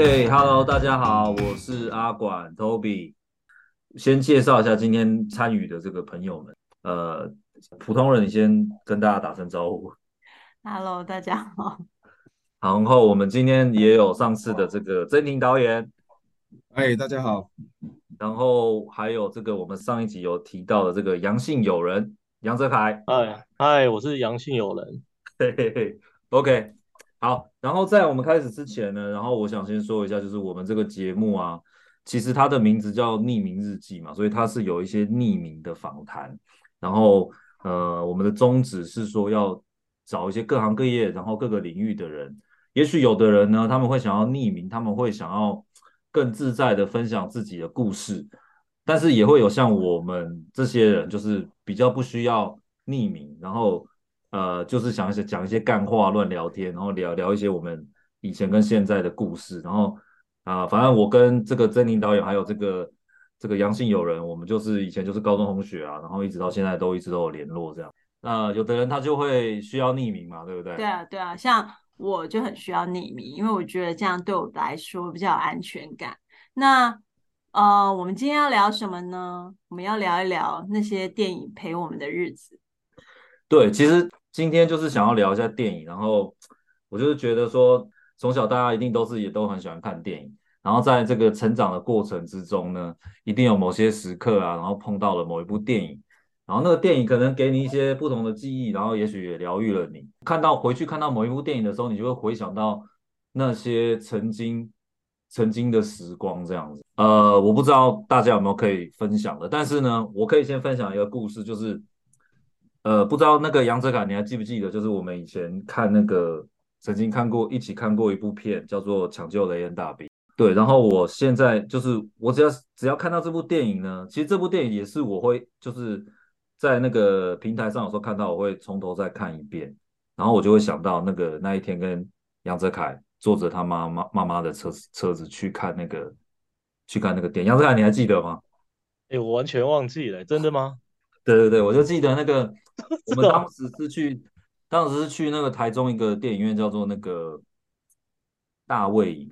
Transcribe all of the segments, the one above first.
OK，Hello，大家好，我是阿管 Toby。先介绍一下今天参与的这个朋友们。呃，普通人，先跟大家打声招呼。Hello，大家好。然后我们今天也有上次的这个曾婷导演。哎，大家好。然后还有这个我们上一集有提到的这个杨姓友人杨泽凯。嗨嗨，我是杨姓友人。嘿嘿嘿，OK。好，然后在我们开始之前呢，然后我想先说一下，就是我们这个节目啊，其实它的名字叫匿名日记嘛，所以它是有一些匿名的访谈。然后呃，我们的宗旨是说要找一些各行各业，然后各个领域的人。也许有的人呢，他们会想要匿名，他们会想要更自在的分享自己的故事，但是也会有像我们这些人，就是比较不需要匿名，然后。呃，就是想一些讲一些干话、乱聊天，然后聊聊一些我们以前跟现在的故事，然后啊、呃，反正我跟这个曾宁导演还有这个这个杨姓友人，我们就是以前就是高中同学啊，然后一直到现在都一直都有联络这样。那、呃、有的人他就会需要匿名嘛，对不对？对啊，对啊，像我就很需要匿名，因为我觉得这样对我来说比较有安全感。那呃，我们今天要聊什么呢？我们要聊一聊那些电影陪我们的日子。对，其实。今天就是想要聊一下电影，然后我就是觉得说，从小大家一定都是也都很喜欢看电影，然后在这个成长的过程之中呢，一定有某些时刻啊，然后碰到了某一部电影，然后那个电影可能给你一些不同的记忆，然后也许也疗愈了你。看到回去看到某一部电影的时候，你就会回想到那些曾经曾经的时光这样子。呃，我不知道大家有没有可以分享的，但是呢，我可以先分享一个故事，就是。呃，不知道那个杨泽凯，你还记不记得？就是我们以前看那个，曾经看过一起看过一部片，叫做《抢救雷恩大兵》。对，然后我现在就是我只要只要看到这部电影呢，其实这部电影也是我会就是在那个平台上有时候看到，我会从头再看一遍，然后我就会想到那个那一天跟杨泽凯坐着他妈妈妈妈的车子车子去看那个去看那个电影。杨泽凯，你还记得吗？哎，我完全忘记了，真的吗？对对对，我就记得那个，我们当时是去，当时是去那个台中一个电影院，叫做那个大卫影。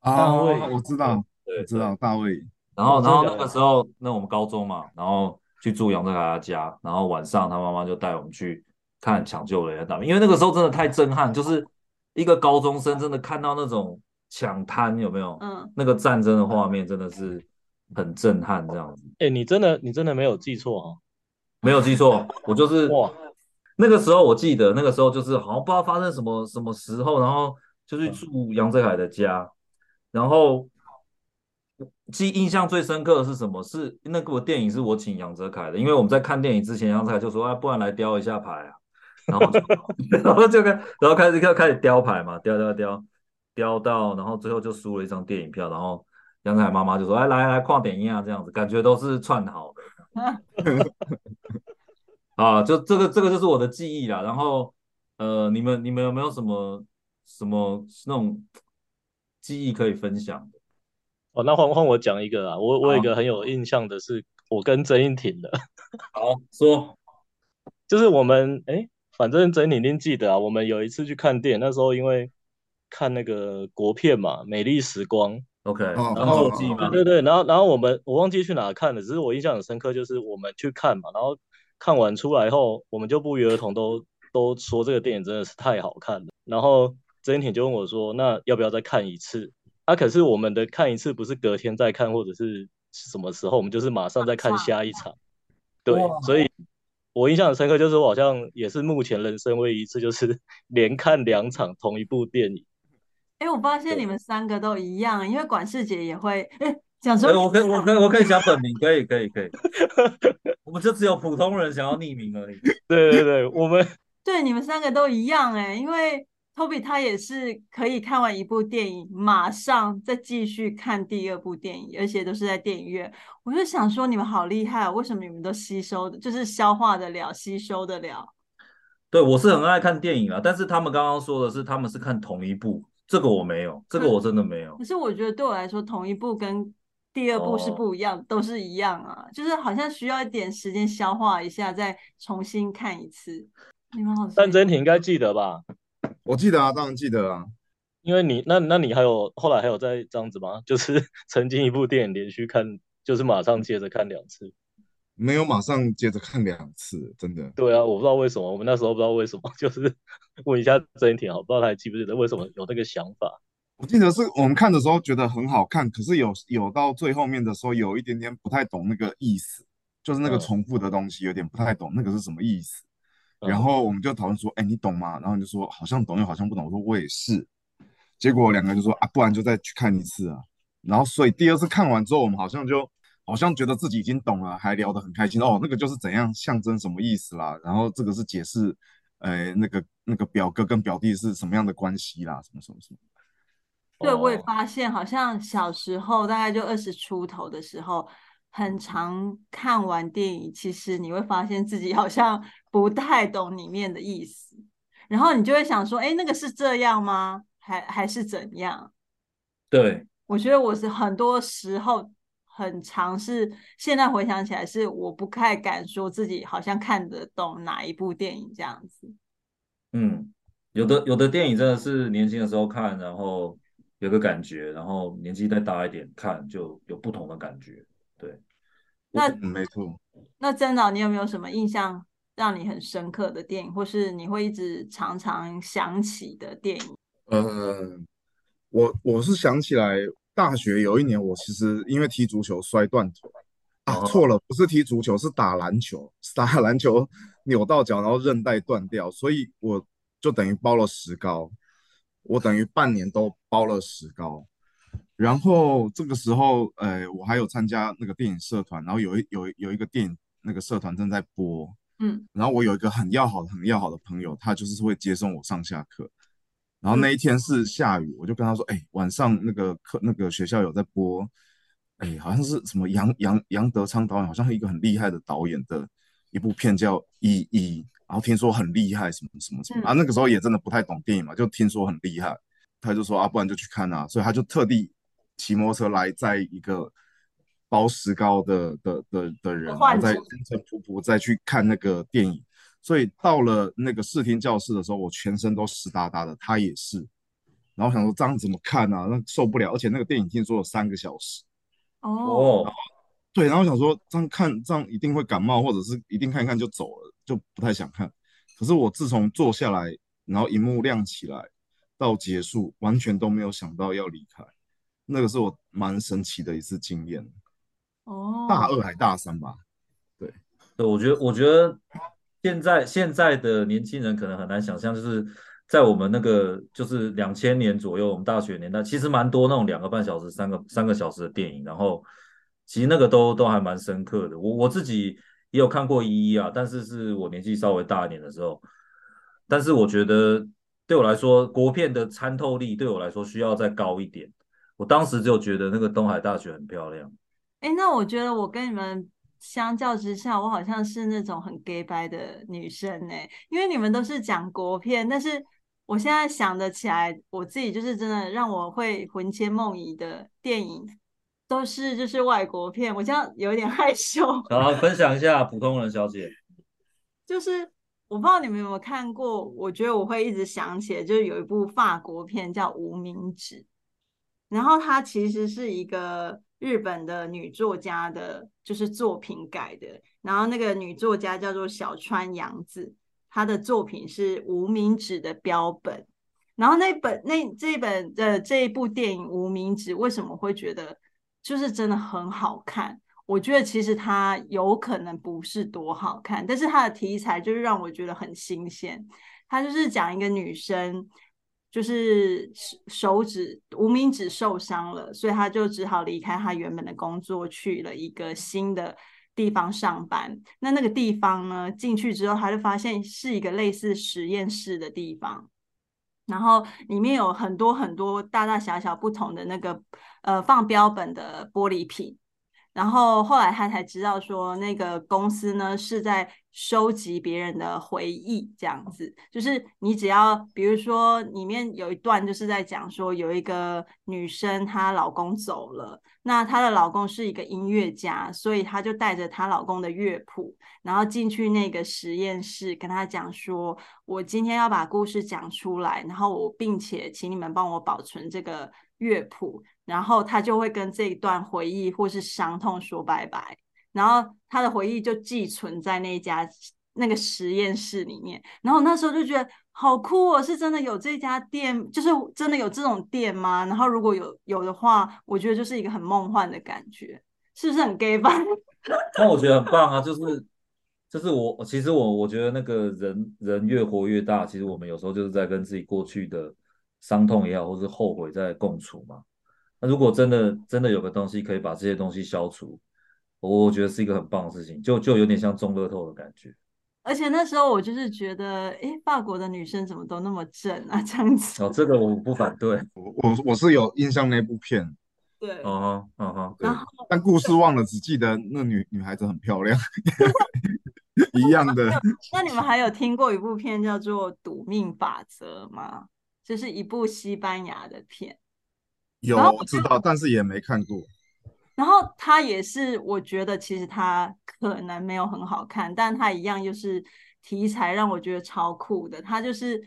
啊，大卫，我知道，对，知道大卫。然后，然后那个时候，那我们高中嘛，然后去住杨泽凯他家，然后晚上他妈妈就带我们去看《抢救雷恩大兵》，因为那个时候真的太震撼，就是一个高中生真的看到那种抢滩，有没有？嗯，那个战争的画面真的是。很震撼，这样子。哎、欸，你真的，你真的没有记错哦？没有记错，我就是哇。那个时候我记得，那个时候就是好像不知道发生什么什么时候，然后就去住杨泽凯的家，然后记印象最深刻的是什么？是那部电影是我请杨泽凯的，因为我们在看电影之前，杨泽凯就说：“啊，不然来雕一下牌啊。”然后就然后就开然后开始开开始雕牌嘛，雕雕雕雕到，然后最后就输了一张电影票，然后。杨凯妈妈就说：“哎，来来，跨点音啊，这样子感觉都是串好的。啊，就这个这个就是我的记忆啦。然后，呃，你们你们有没有什么什么那种记忆可以分享的？哦，那换换我讲一个啊。我我有一个很有印象的是，我跟曾荫庭的。好，说，就是我们哎，反正曾英庭一定记得啊。我们有一次去看电影，那时候因为看那个国片嘛，《美丽时光》。” OK，然后对对对，然后然后我们我忘记去哪看了，只是我印象很深刻，就是我们去看嘛，然后看完出来后，我们就不约而同都都说这个电影真的是太好看了。然后曾英庭就问我说：“那要不要再看一次？”啊，可是我们的看一次不是隔天再看，或者是什么时候，我们就是马上再看下一场。对，所以我印象很深刻，就是我好像也是目前人生唯一一次，就是 连看两场同一部电影。哎、欸，我发现你们三个都一样，因为管事姐也会哎讲说，我可以我可以我可以讲本名，可以可以可以，我们就只有普通人想要匿名而已。对对对，我们对你们三个都一样哎，因为 Toby 他也是可以看完一部电影，马上再继续看第二部电影，而且都是在电影院。我就想说，你们好厉害，为什么你们都吸收的，就是消化得了，吸收得了？对，我是很爱看电影啊，但是他们刚刚说的是他们是看同一部。这个我没有，这个我真的没有。可是我觉得对我来说，同一部跟第二部是不一样，哦、都是一样啊，就是好像需要一点时间消化一下，再重新看一次。你们好，但曾婷应该记得吧？我记得啊，当然记得啊。因为你那那你还有后来还有再这样子吗？就是曾经一部电影连续看，就是马上接着看两次。没有马上接着看两次，真的。对啊，我不知道为什么，我们那时候不知道为什么，就是问一下曾婷我，不知道他还记不记得为什么有那个想法。我记得是我们看的时候觉得很好看，可是有有到最后面的时候有一点点不太懂那个意思，就是那个重复的东西有点不太懂那个是什么意思。嗯、然后我们就讨论说，哎，你懂吗？然后你就说好像懂又好像不懂。我说我也是。结果两个就说啊，不然就再去看一次啊。然后所以第二次看完之后，我们好像就好像觉得自己已经懂了，还聊得很开心。哦，那个就是怎样象征什么意思啦？然后这个是解释，呃，那个那个表哥跟表弟是什么样的关系啦？什么什么什么。对，我也发现，好像小时候大概就二十出头的时候，很常看完电影，其实你会发现自己好像不太懂里面的意思，然后你就会想说，哎，那个是这样吗？还还是怎样？对，我觉得我是很多时候很尝试，现在回想起来是我不太敢说自己好像看得懂哪一部电影这样子。嗯，有的有的电影真的是年轻的时候看，然后。有个感觉，然后年纪再大一点看就有不同的感觉。对，那没错。那曾导，你有没有什么印象让你很深刻的电影，或是你会一直常常想起的电影？呃，我我是想起来，大学有一年，我其实因为踢足球摔断腿啊，错了，不是踢足球，是打篮球，打篮球扭到脚，然后韧带断掉，所以我就等于包了石膏。我等于半年都包了石膏，然后这个时候，呃，我还有参加那个电影社团，然后有一有有一个电影那个社团正在播，嗯，然后我有一个很要好的很要好的朋友，他就是会接送我上下课，然后那一天是下雨，我就跟他说，哎，晚上那个课那个学校有在播，哎，好像是什么杨杨杨德昌导演，好像是一个很厉害的导演的一部片叫《一一》。然后听说很厉害，什么什么什么啊？那个时候也真的不太懂电影嘛，就听说很厉害，他就说啊，不然就去看啊。所以他就特地骑摩托车来，载一个包石膏的的的的人，然后再风尘仆仆再去看那个电影。所以到了那个视听教室的时候，我全身都湿哒哒的，他也是。然后想说这样怎么看啊？那受不了，而且那个电影听说有三个小时。哦。对，然后想说这样看这样一定会感冒，或者是一定看一看就走了。就不太想看，可是我自从坐下来，然后荧幕亮起来到结束，完全都没有想到要离开，那个是我蛮神奇的一次经验。哦，大二还大三吧？对，对，我觉得，我觉得现在现在的年轻人可能很难想象，就是在我们那个就是两千年左右，我们大学年代，其实蛮多那种两个半小时、三个三个小时的电影，然后其实那个都都还蛮深刻的。我我自己。也有看过一一啊，但是是我年纪稍微大一点的时候，但是我觉得对我来说，国片的参透力对我来说需要再高一点。我当时就觉得那个东海大学很漂亮。哎，那我觉得我跟你们相较之下，我好像是那种很 gay 掰的女生呢，因为你们都是讲国片，但是我现在想得起来，我自己就是真的让我会魂牵梦萦的电影。都是就是外国片，我这样有点 害羞。好，分享一下普通人小姐。就是我不知道你们有没有看过，我觉得我会一直想起来，就是有一部法国片叫《无名指》，然后它其实是一个日本的女作家的，就是作品改的。然后那个女作家叫做小川洋子，她的作品是《无名指》的标本。然后那本那这一本的这一部电影《无名指》，为什么会觉得？就是真的很好看，我觉得其实它有可能不是多好看，但是它的题材就是让我觉得很新鲜。它就是讲一个女生，就是手指无名指受伤了，所以他就只好离开他原本的工作，去了一个新的地方上班。那那个地方呢，进去之后，他就发现是一个类似实验室的地方。然后里面有很多很多大大小小不同的那个呃放标本的玻璃瓶，然后后来他才知道说那个公司呢是在收集别人的回忆，这样子。就是你只要，比如说里面有一段就是在讲说，有一个女生她老公走了，那她的老公是一个音乐家，所以她就带着她老公的乐谱，然后进去那个实验室，跟她讲说，我今天要把故事讲出来，然后我并且请你们帮我保存这个乐谱，然后她就会跟这一段回忆或是伤痛说拜拜。然后他的回忆就寄存在那家那个实验室里面，然后那时候就觉得好酷哦，是真的有这家店，就是真的有这种店吗？然后如果有有的话，我觉得就是一个很梦幻的感觉，是不是很 gay 吧？那我觉得很棒啊，就是就是我其实我我觉得那个人人越活越大，其实我们有时候就是在跟自己过去的伤痛也好，或是后悔在共处嘛。那如果真的真的有个东西可以把这些东西消除。我觉得是一个很棒的事情，就就有点像中乐透的感觉。而且那时候我就是觉得，哎，法国的女生怎么都那么正啊，这样子。哦，这个我不反对，我我我是有印象那部片。对，嗯哼，嗯哼，然后 但故事忘了，只记得那女女孩子很漂亮，一样的。那你们还有听过一部片叫做《赌命法则》吗？这是一部西班牙的片。有，我知道，但是也没看过。然后他也是，我觉得其实他可能没有很好看，但他一样就是题材让我觉得超酷的。他就是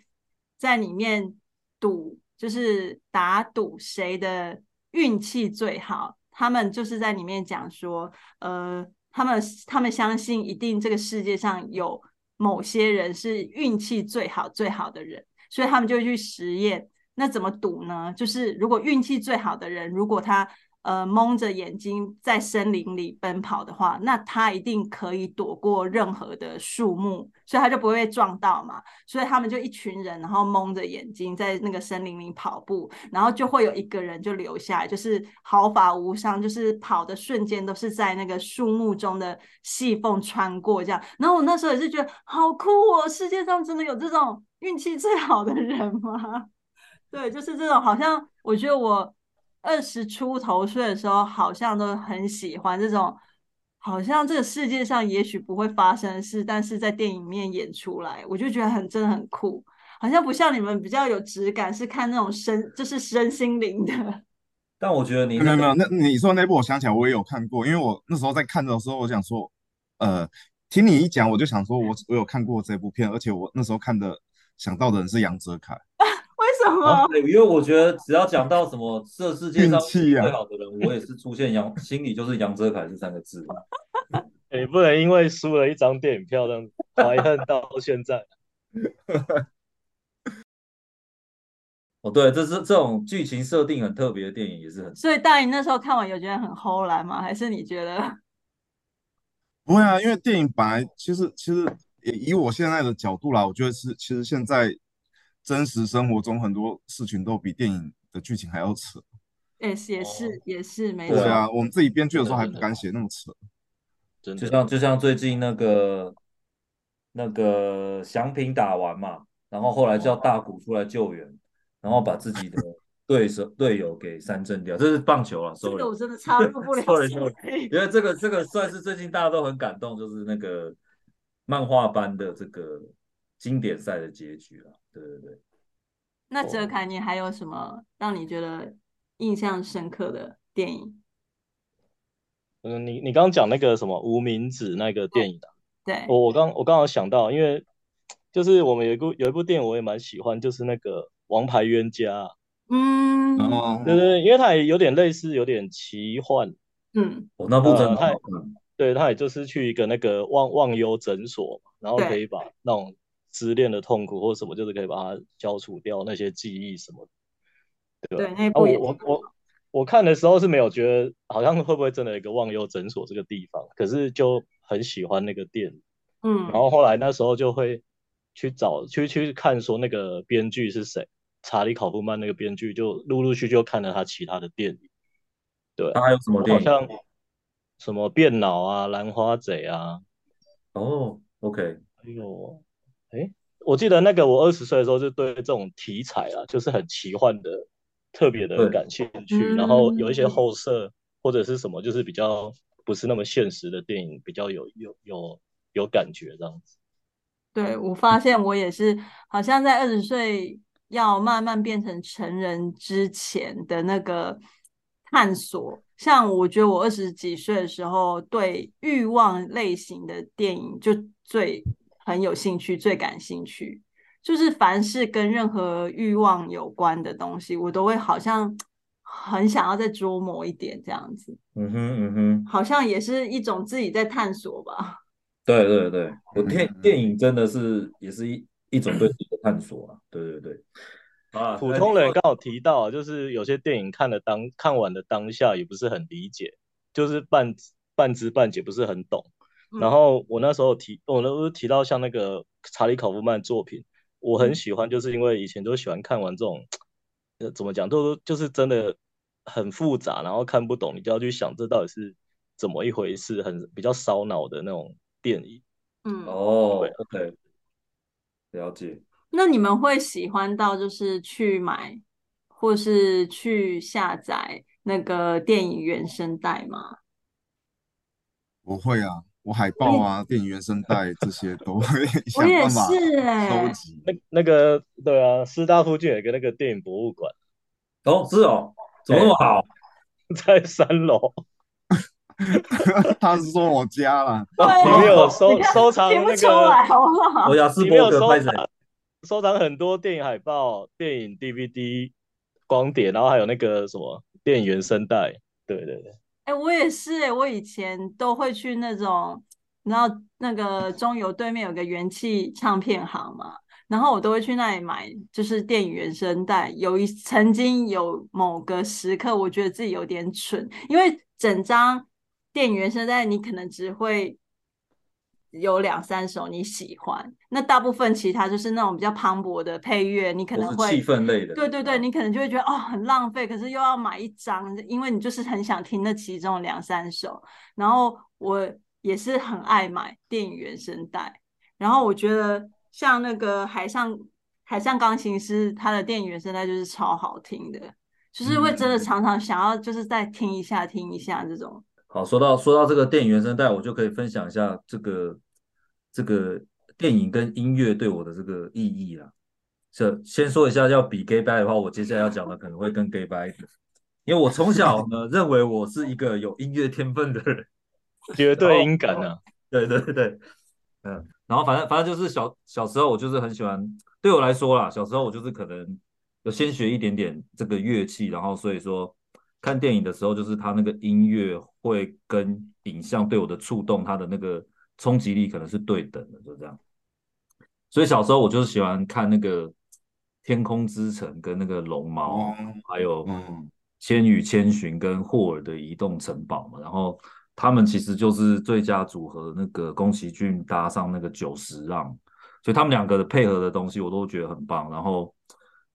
在里面赌，就是打赌谁的运气最好。他们就是在里面讲说，呃，他们他们相信一定这个世界上有某些人是运气最好最好的人，所以他们就去实验。那怎么赌呢？就是如果运气最好的人，如果他呃，蒙着眼睛在森林里奔跑的话，那他一定可以躲过任何的树木，所以他就不会被撞到嘛。所以他们就一群人，然后蒙着眼睛在那个森林里跑步，然后就会有一个人就留下来，就是毫发无伤，就是跑的瞬间都是在那个树木中的细缝穿过这样。然后我那时候也是觉得好酷哦，世界上真的有这种运气最好的人吗？对，就是这种，好像我觉得我。二十出头岁的时候，好像都很喜欢这种，好像这个世界上也许不会发生的事，但是在电影里面演出来，我就觉得很真的很酷，好像不像你们比较有质感，是看那种身就是身心灵的。但我觉得你没有没有，那你说那部我想起来我也有看过，因为我那时候在看的时候，我想说，呃，听你一讲，我就想说我我有看过这部片，而且我那时候看的想到的人是杨哲凯。什么、啊？对，因为我觉得只要讲到什么这世界上最好的人，啊、我也是出现杨心里就是杨泽凯这三个字。你不能因为输了一张电影票，这样怀恨到现在。哦，对，这是这种剧情设定很特别的电影，也是很。所以大姨那时候看完有觉得很齁烂吗？还是你觉得？不会啊，因为电影本来其实其实以我现在的角度来，我觉得是其实现在。真实生活中很多事情都比电影的剧情还要扯，也是也是也是没错。对啊，我们自己编剧的时候还不敢写那么扯。就像就像最近那个那个祥平打完嘛，然后后来叫大谷出来救援，然后把自己的 对手队友给三振掉，这是棒球啊，所以我真的插入不了。因为这个这个算是最近大家都很感动，就是那个漫画般的这个经典赛的结局了。对对对，那哲凯，你还有什么让你觉得印象深刻的电影？嗯，你你刚刚讲那个什么无名指那个电影的，对，我我刚我刚好想到，因为就是我们有一部有一部电影我也蛮喜欢，就是那个《王牌冤家》。嗯，对对，因为它也有点类似，有点奇幻。嗯，我那部真的，他对他也就是去一个那个忘忘忧诊所，然后可以把那种。失恋的痛苦或什么，就是可以把它消除掉那些记忆什么的，对吧？对，那部也我我我我看的时候是没有觉得好像会不会真的有一个忘忧诊所这个地方，可是就很喜欢那个店，嗯，然后后来那时候就会去找去去看说那个编剧是谁，查理考夫曼那个编剧，就陆陆续续就看了他其他的电影，对，他还有什么电影？好像什么变脑啊、兰花贼啊，哦，OK，还有。哎，我记得那个我二十岁的时候就对这种题材啊，就是很奇幻的，特别的感兴趣。嗯、然后有一些后设或者是什么，就是比较不是那么现实的电影，比较有有有有感觉这样子。对，我发现我也是，好像在二十岁要慢慢变成成人之前的那个探索。像我觉得我二十几岁的时候，对欲望类型的电影就最很有兴趣，最感兴趣。就是凡是跟任何欲望有关的东西，我都会好像很想要再琢磨一点这样子。嗯哼嗯哼，好像也是一种自己在探索吧。对对对，我电电影真的是也是一一种对自己的探索啊，对对对。啊，普通人刚好提到，就是有些电影看了当看完的当下也不是很理解，就是半半知半解，不是很懂。嗯、然后我那时候提，我那时候提到像那个查理考夫曼作品，我很喜欢，就是因为以前都喜欢看完这种，呃，怎么讲，都就是真的很复杂，然后看不懂，你就要去想这到底是怎么一回事，很比较烧脑的那种。电影，嗯，哦，OK，了解。那你们会喜欢到就是去买，或是去下载那个电影原声带吗？我会啊，我海报啊，电影原声带这些都会 想办法收集。那那个对啊，师大附近有一个那个电影博物馆。哦，是哦，怎么那么好？在三楼。他是说我家了，里面有收收藏那个，我雅斯伯格收藏，收藏很多电影海报、电影 DVD 光碟，然后还有那个什么电影原声带。对对对，哎、我也是哎、我以前都会去那种，然后那个中油对面有个元气唱片行嘛，然后我都会去那里买，就是电影原声带。有一曾经有某个时刻，我觉得自己有点蠢，因为整张。电影原声带你可能只会有两三首你喜欢，那大部分其他就是那种比较磅礴的配乐，你可能会气氛类的，对对对，你可能就会觉得哦很浪费，可是又要买一张，因为你就是很想听那其中两三首。然后我也是很爱买电影原声带，然后我觉得像那个海上海上钢琴师，他的电影原声带就是超好听的，就是会真的常常想要就是再听一下听一下这种。好，说到说到这个电影原声带，我就可以分享一下这个这个电影跟音乐对我的这个意义啦。这先说一下，要比 gay bye 的话，我接下来要讲的可能会更 gay bye 的，因为我从小呢认为我是一个有音乐天分的人，绝对音感啊，对对对，嗯，然后反正反正就是小小时候我就是很喜欢，对我来说啦，小时候我就是可能有先学一点点这个乐器，然后所以说。看电影的时候，就是他那个音乐会跟影像对我的触动，它的那个冲击力可能是对等的，就这样。所以小时候我就是喜欢看那个《天空之城》跟那个《龙猫》，还有《千与千寻》跟霍尔的移动城堡嘛。然后他们其实就是最佳组合，那个宫崎骏搭上那个久石让，所以他们两个的配合的东西我都觉得很棒。然后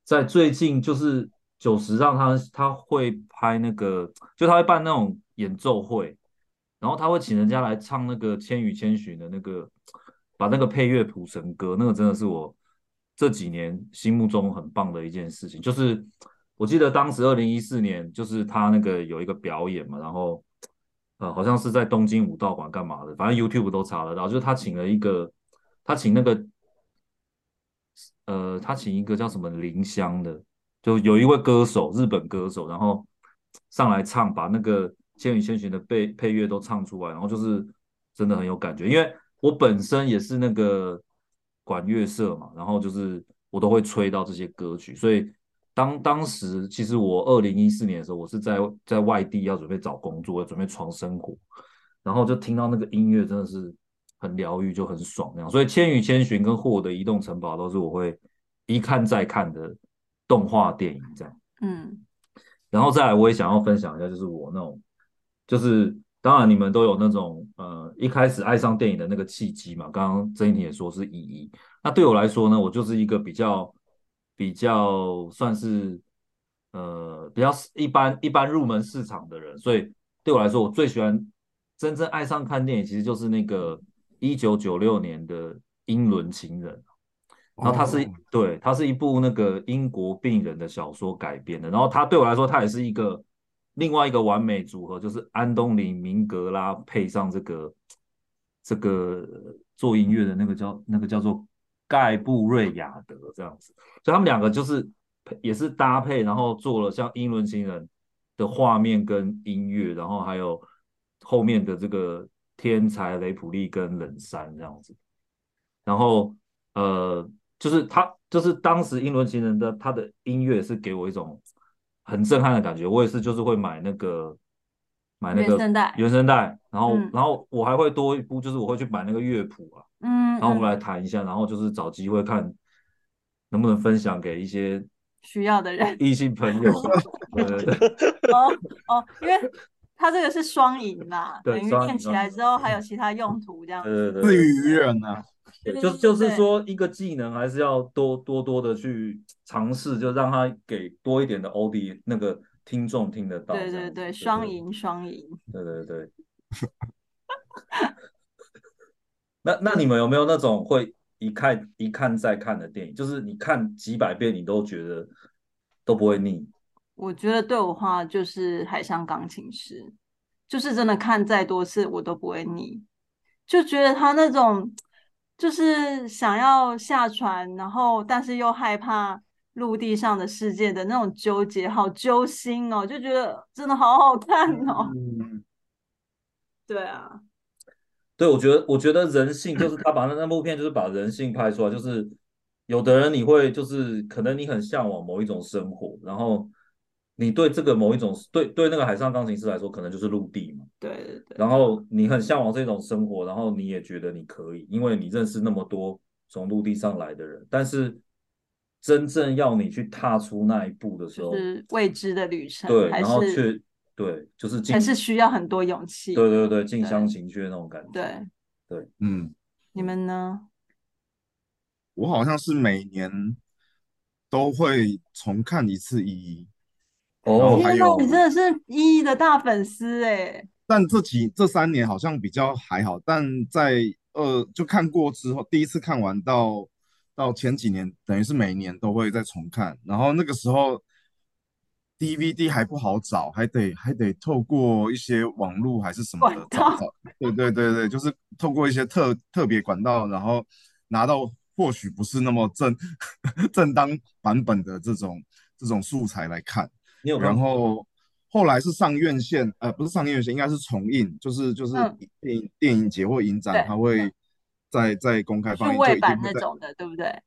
在最近就是。久石让他他会拍那个，就他会办那种演奏会，然后他会请人家来唱那个《千与千寻》的那个，把那个配乐谱成歌，那个真的是我这几年心目中很棒的一件事情。就是我记得当时二零一四年，就是他那个有一个表演嘛，然后呃好像是在东京武道馆干嘛的，反正 YouTube 都查得到，就是他请了一个，他请那个，呃，他请一个叫什么林香的。就有一位歌手，日本歌手，然后上来唱，把那个《千与千寻》的配配乐都唱出来，然后就是真的很有感觉。因为我本身也是那个管乐社嘛，然后就是我都会吹到这些歌曲，所以当当时其实我二零一四年的时候，我是在在外地要准备找工作，要准备闯生活，然后就听到那个音乐真的是很疗愈，就很爽那样。所以《千与千寻》跟《霍尔的移动城堡》都是我会一看再看的。动画电影这样，嗯，然后再来，我也想要分享一下，就是我那种，就是当然你们都有那种，呃，一开始爱上电影的那个契机嘛。刚刚曾一婷也说是意义，那对我来说呢，我就是一个比较比较算是，呃，比较一般一般入门市场的人，所以对我来说，我最喜欢真正爱上看电影，其实就是那个一九九六年的《英伦情人》。然后它是、oh. 对，它是一部那个英国病人的小说改编的。然后它对我来说，它也是一个另外一个完美组合，就是安东尼·明格拉配上这个这个做音乐的那个叫那个叫做盖布瑞亚德这样子，所以他们两个就是也是搭配，然后做了像《英伦情人》的画面跟音乐，然后还有后面的这个天才雷普利跟冷杉这样子，然后呃，就是他就是当时《英伦情人》的他的音乐是给我一种很震撼的感觉，我也是就是会买那个。买那个原声带，原声带，然后、嗯，然后我还会多一步，就是我会去买那个乐谱啊，嗯，然后我们来弹一下，然后就是找机会看能不能分享给一些需要的人，异性朋友。对对对。哦哦，因为它这个是双赢啦，等于练起来之后还有其他用途，这样子。对对对。于人呢？就就是说，一个技能还是要多多多的去尝试，就让他给多一点的 OD 那个。听众听得到，对对对，双赢双赢，对对对。那那你们有没有那种会一看一看再看的电影？就是你看几百遍，你都觉得都不会腻？我觉得对我的话就是《海上钢琴师》，就是真的看再多次我都不会腻，就觉得他那种就是想要下船，然后但是又害怕。陆地上的世界的那种纠结，好揪心哦，就觉得真的好好看哦。嗯，对啊，对，我觉得，我觉得人性就是他把那那部片就是把人性拍出来，就是有的人你会就是可能你很向往某一种生活，然后你对这个某一种对对那个海上钢琴师来说可能就是陆地嘛，对对对，然后你很向往这种生活，然后你也觉得你可以，因为你认识那么多从陆地上来的人，但是。真正要你去踏出那一步的时候，是未知的旅程。对，然后却对，就是还是需要很多勇气。对对对，近乡情怯那种感觉。对对，嗯，你们呢？我好像是每年都会重看一次《一》。哦，天哪，你真的是《一》的大粉丝哎！但这几这三年好像比较还好，但在呃，就看过之后，第一次看完到。到前几年，等于是每年都会再重看，然后那个时候 DVD 还不好找，还得还得透过一些网络还是什么的找找。对对对对，就是透过一些特特别管道，然后拿到或许不是那么正 正当版本的这种这种素材来看。然后后来是上院线，呃，不是上院线，应该是重映，就是就是电影、嗯、电影节或影展，它会。在在公开放映，数位版那种的，对不对？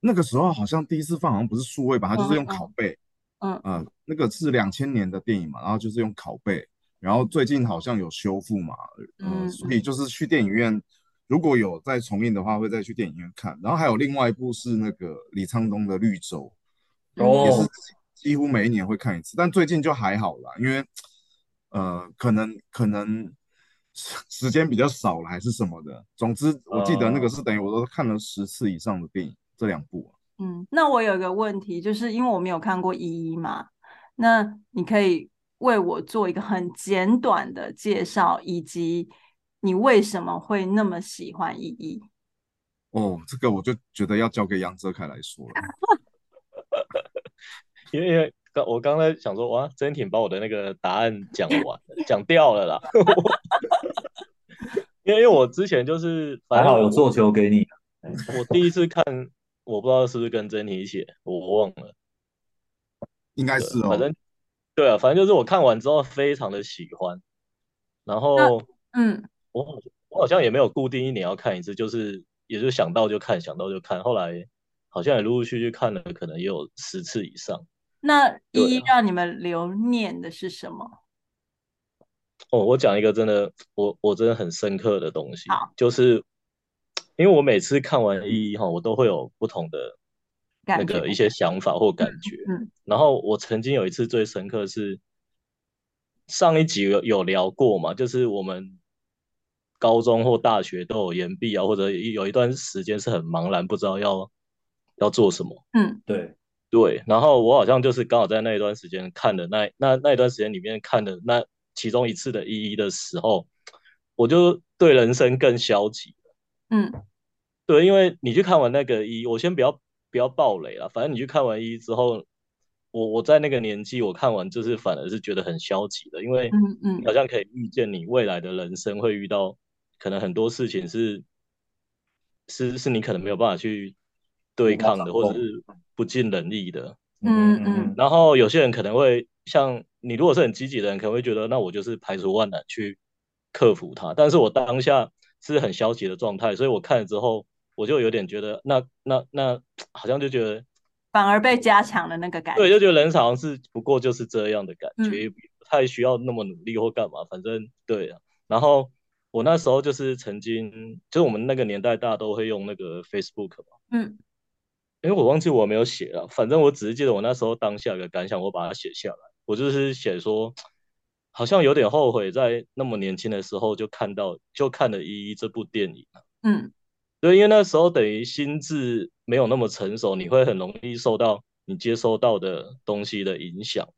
那个时候好像第一次放，好像不是数位版，它就是用拷贝。嗯嗯，呃，那个是两千年的电影嘛，然后就是用拷贝，然后最近好像有修复嘛，呃，嗯，所以就是去电影院，如果有再重映的话，会再去电影院看。然后还有另外一部是那个李沧东的《绿洲》，哦，也是几乎每一年会看一次，但最近就还好啦，因为呃，可能可能。时间比较少了，还是什么的。总之，我记得那个是等于我都看了十次以上的电影，呃、这两部、啊。嗯，那我有一个问题，就是因为我没有看过《一一》嘛，那你可以为我做一个很简短的介绍，以及你为什么会那么喜欢《一一》？哦，这个我就觉得要交给杨哲凯来说了，因为因为刚我刚才想说，哇，真挺把我的那个答案讲完了，讲掉了啦。因为因为我之前就是还好有做球给你，我第一次看，我不知道是不是跟珍妮一起，我忘了，应该是哦。反正对啊，反正就是我看完之后非常的喜欢，然后嗯，我我好像也没有固定一年要看一次，就是也就想到就看，想到就看，后来好像也陆陆续续看了，可能也有十次以上。那一一让你们留念的是什么？哦，我讲一个真的，我我真的很深刻的东西，就是因为我每次看完一一哈，我都会有不同的那个一些想法或感觉。嗯，嗯，然后我曾经有一次最深刻是上一集有有聊过嘛，就是我们高中或大学都有延毕啊，或者有一段时间是很茫然，不知道要要做什么。嗯，对对。然后我好像就是刚好在那一段时间看的那那那一段时间里面看的那。其中一次的一一的时候，我就对人生更消极。嗯，对，因为你去看完那个一，我先不要不要暴雷了。反正你去看完一之后，我我在那个年纪，我看完就是反而是觉得很消极的，因为嗯嗯，好像可以预见你未来的人生会遇到可能很多事情是是是你可能没有办法去对抗的，或者是不尽人意的。嗯嗯。然后有些人可能会像你，如果是很积极的人，可能会觉得那我就是排除万难去克服它。但是我当下是很消极的状态，所以我看了之后，我就有点觉得那那那好像就觉得反而被加强了那个感觉。对，就觉得人好像是不过就是这样的感觉，也不太需要那么努力或干嘛，反正对啊。然后我那时候就是曾经，就是我们那个年代大家都会用那个 Facebook 嘛，嗯，因为我忘记我没有写了，反正我只是记得我那时候当下的感想，我把它写下来。我就是写说，好像有点后悔在那么年轻的时候就看到就看了《一一》这部电影，嗯，对，因为那时候等于心智没有那么成熟，你会很容易受到你接收到的东西的影响。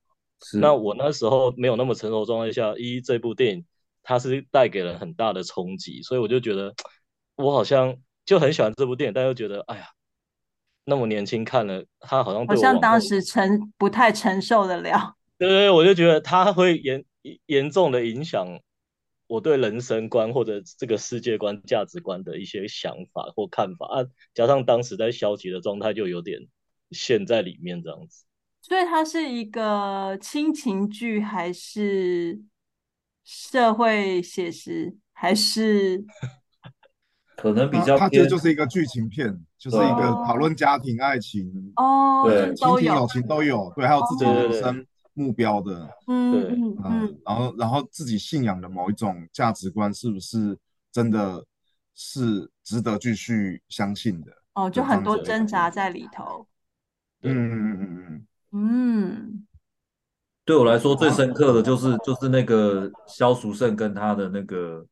那我那时候没有那么成熟状态下，《一一》这部电影。它是带给了很大的冲击，所以我就觉得我好像就很喜欢这部电影，但又觉得哎呀，那么年轻看了，他好像好像当时承不太承受得了。对对，我就觉得他会严严重的影响我对人生观或者这个世界观、价值观的一些想法或看法啊，加上当时在消极的状态，就有点陷在里面这样子。所以它是一个亲情剧还是？社会写实还是可能比较，它其实就是一个剧情片，就是一个讨论家庭、爱情哦，对，亲情、友情都有，对，还有自己人生目标的，嗯，对，嗯，然后然后自己信仰的某一种价值观是不是真的是值得继续相信的？哦，就很多挣扎在里头，嗯嗯嗯嗯嗯。嗯。对我来说最深刻的就是就是那个萧淑慎跟他的那个，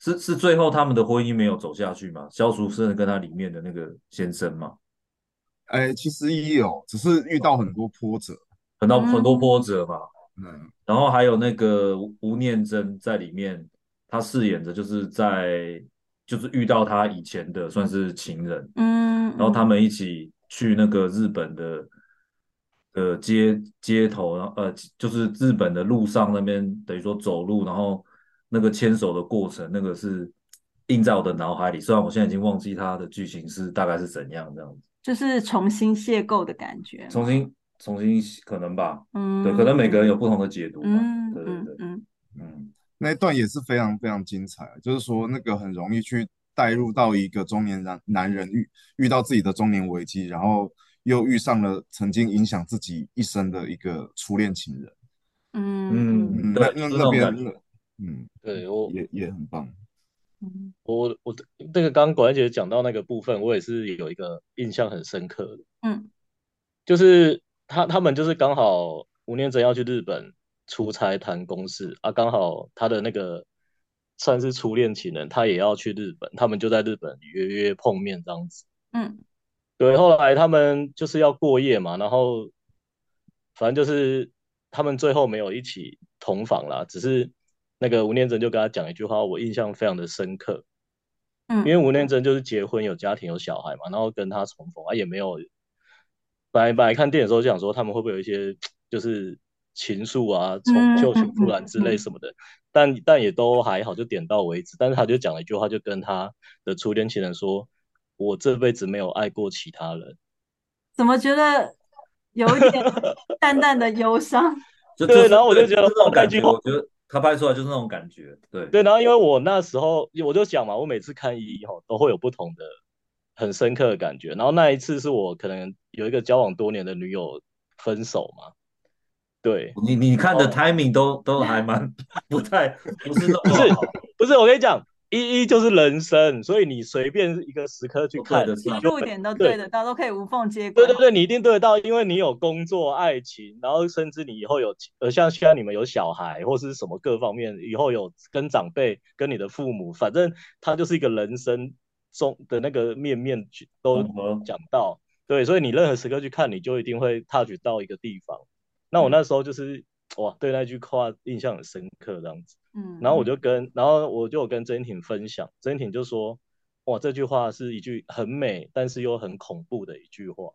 是是最后他们的婚姻没有走下去嘛？萧淑慎跟他里面的那个先生嘛？哎，其实也有，只是遇到很多波折，很多很多波折嘛。嗯，然后还有那个吴念真在里面，他饰演的就是在就是遇到他以前的算是情人，嗯，然后他们一起去那个日本的。呃，街街头，然后呃，就是日本的路上那边，等于说走路，然后那个牵手的过程，那个是印在我的脑海里。虽然我现在已经忘记它的剧情是大概是怎样这样子，就是重新邂逅的感觉，重新重新可能吧，嗯，对，可能每个人有不同的解读嘛，嗯，对对对，嗯。嗯，那一段也是非常非常精彩，就是说那个很容易去带入到一个中年男男人遇遇到自己的中年危机，然后。又遇上了曾经影响自己一生的一个初恋情人，嗯嗯，那那那边，嗯，对我也也很棒。嗯，我我那个刚刚管姐讲到那个部分，我也是有一个印象很深刻的，嗯，就是他他们就是刚好吴念真要去日本出差谈公事啊，刚好他的那个算是初恋情人，他也要去日本，他们就在日本约约碰面这样子，嗯。对，后来他们就是要过夜嘛，然后反正就是他们最后没有一起同房啦，只是那个吴念真就跟他讲一句话，我印象非常的深刻。嗯，因为吴念真就是结婚有家庭有小孩嘛，然后跟他重逢啊也没有。本来本来看电影的时候就想说他们会不会有一些就是情愫啊、从旧情复燃之类什么的，但但也都还好，就点到为止。但是他就讲了一句话，就跟他的初恋情人说。我这辈子没有爱过其他人，怎么觉得有一点淡淡的忧伤？就对，然后我就觉得这种感觉，我觉得他拍出来就是那种感觉，对对。然后因为我那时候我就想嘛，我每次看一一吼都会有不同的很深刻的感觉。然后那一次是我可能有一个交往多年的女友分手嘛，对你你看的 timing 都都还蛮 不太不是那么不是不是我跟你讲。一一就是人生，所以你随便一个时刻去看，起步点都对得到，都可以无缝接轨。对对对，你一定对得到，因为你有工作、爱情，然后甚至你以后有呃，像现在你们有小孩或是什么各方面，以后有跟长辈、跟你的父母，反正他就是一个人生中的那个面面都讲到。对，所以你任何时刻去看，你就一定会 touch 到一个地方。那我那时候就是哇，对那句话印象很深刻，这样子。嗯，然后我就跟，然后我就跟曾婷分享，曾婷就说：“哇，这句话是一句很美，但是又很恐怖的一句话。”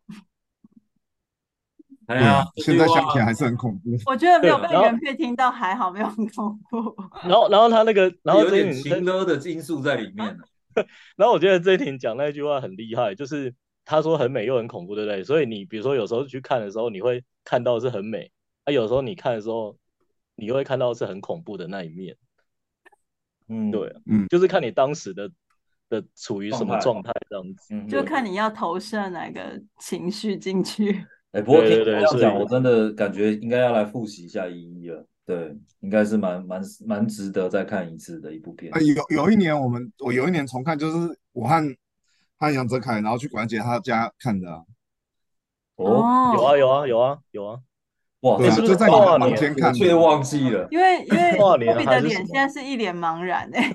还哎呀，现在想起来还是很恐怖。我觉得没有被原配听到还好，没有很恐怖。然后然后他那个，然后有点情勒的因素在里面。然后我觉得这一庭讲那句话很厉害，就是他说很美又很恐怖，对不对？所以你比如说有时候去看的时候，你会看到是很美，啊，有时候你看的时候，你会看到是很恐怖的那一面。嗯，对，嗯，就是看你当时的的处于什么状态这样子。嗯，就看你要投射哪个情绪进去。哎，不过听对对对所以这样讲，我真的感觉应该要来复习一下一一了。对，应该是蛮蛮蛮值得再看一次的一部片。啊，有有一年我们我有一年重看，就是我和和杨哲凯，然后去管姐他家看的啊。哦，有啊有啊有啊有啊，哇，对啊，是不是就在你的房间看的。却忘记了。因为因为 跨年托比的脸现在是一脸茫然哎、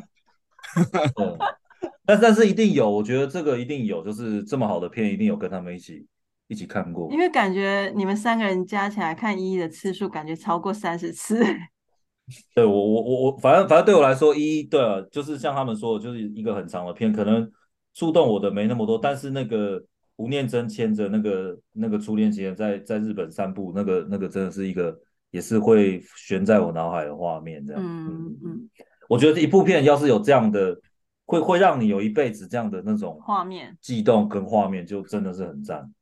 嗯，但但是一定有，我觉得这个一定有，就是这么好的片，一定有跟他们一起一起看过。因为感觉你们三个人加起来看一一的次数，感觉超过三十次。对我我我我，反正反正对我来说，一一对啊，就是像他们说的，就是一个很长的片，可能触动我的没那么多，但是那个吴念真牵着那个那个初恋情人在在日本散步，那个那个真的是一个也是会悬在我脑海的画面，这样。嗯嗯嗯，我觉得一部片要是有这样的，会会让你有一辈子这样的那种画面悸动跟画面，就真的是很赞。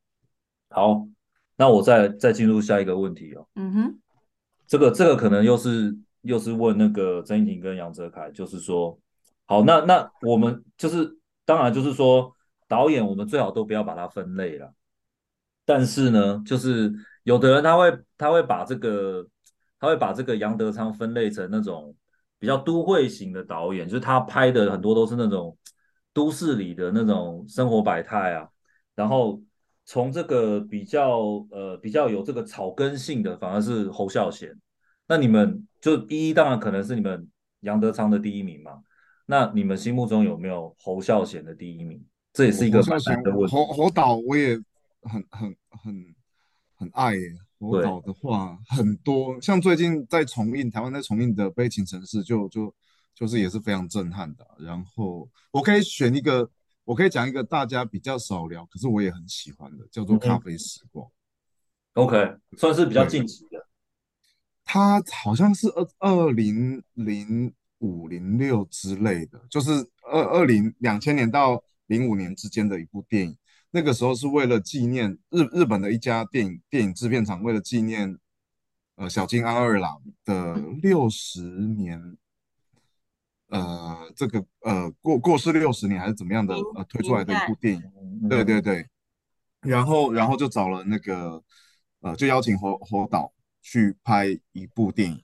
好，那我再再进入下一个问题哦。嗯哼，这个这个可能又是又是问那个曾英庭跟杨哲凯，就是说，好，那那我们就是当然就是说导演，我们最好都不要把它分类了。但是呢，就是有的人他会他会把这个他会把这个杨德昌分类成那种比较都会型的导演，就是他拍的很多都是那种都市里的那种生活百态啊，然后。从这个比较呃比较有这个草根性的，反而是侯孝贤。那你们就一一当然可能是你们杨德昌的第一名嘛？那你们心目中有没有侯孝贤的第一名？这也是一个蛮难的问题。侯侯导我也很很很很爱耶。侯导的话很多，像最近在重映台湾在重映的《悲情城市》就，就就就是也是非常震撼的。然后我可以选一个。我可以讲一个大家比较少聊，可是我也很喜欢的，叫做《咖啡时光》。OK，算是比较近期的。它好像是二二零零五零六之类的，就是二二零两千年到零五年之间的一部电影。那个时候是为了纪念日日本的一家电影电影制片厂，为了纪念呃小津安二郎的六十年。呃，这个呃过过世六十年还是怎么样的呃推出来的一部电影，对对对，然后然后就找了那个呃就邀请侯侯导去拍一部电影，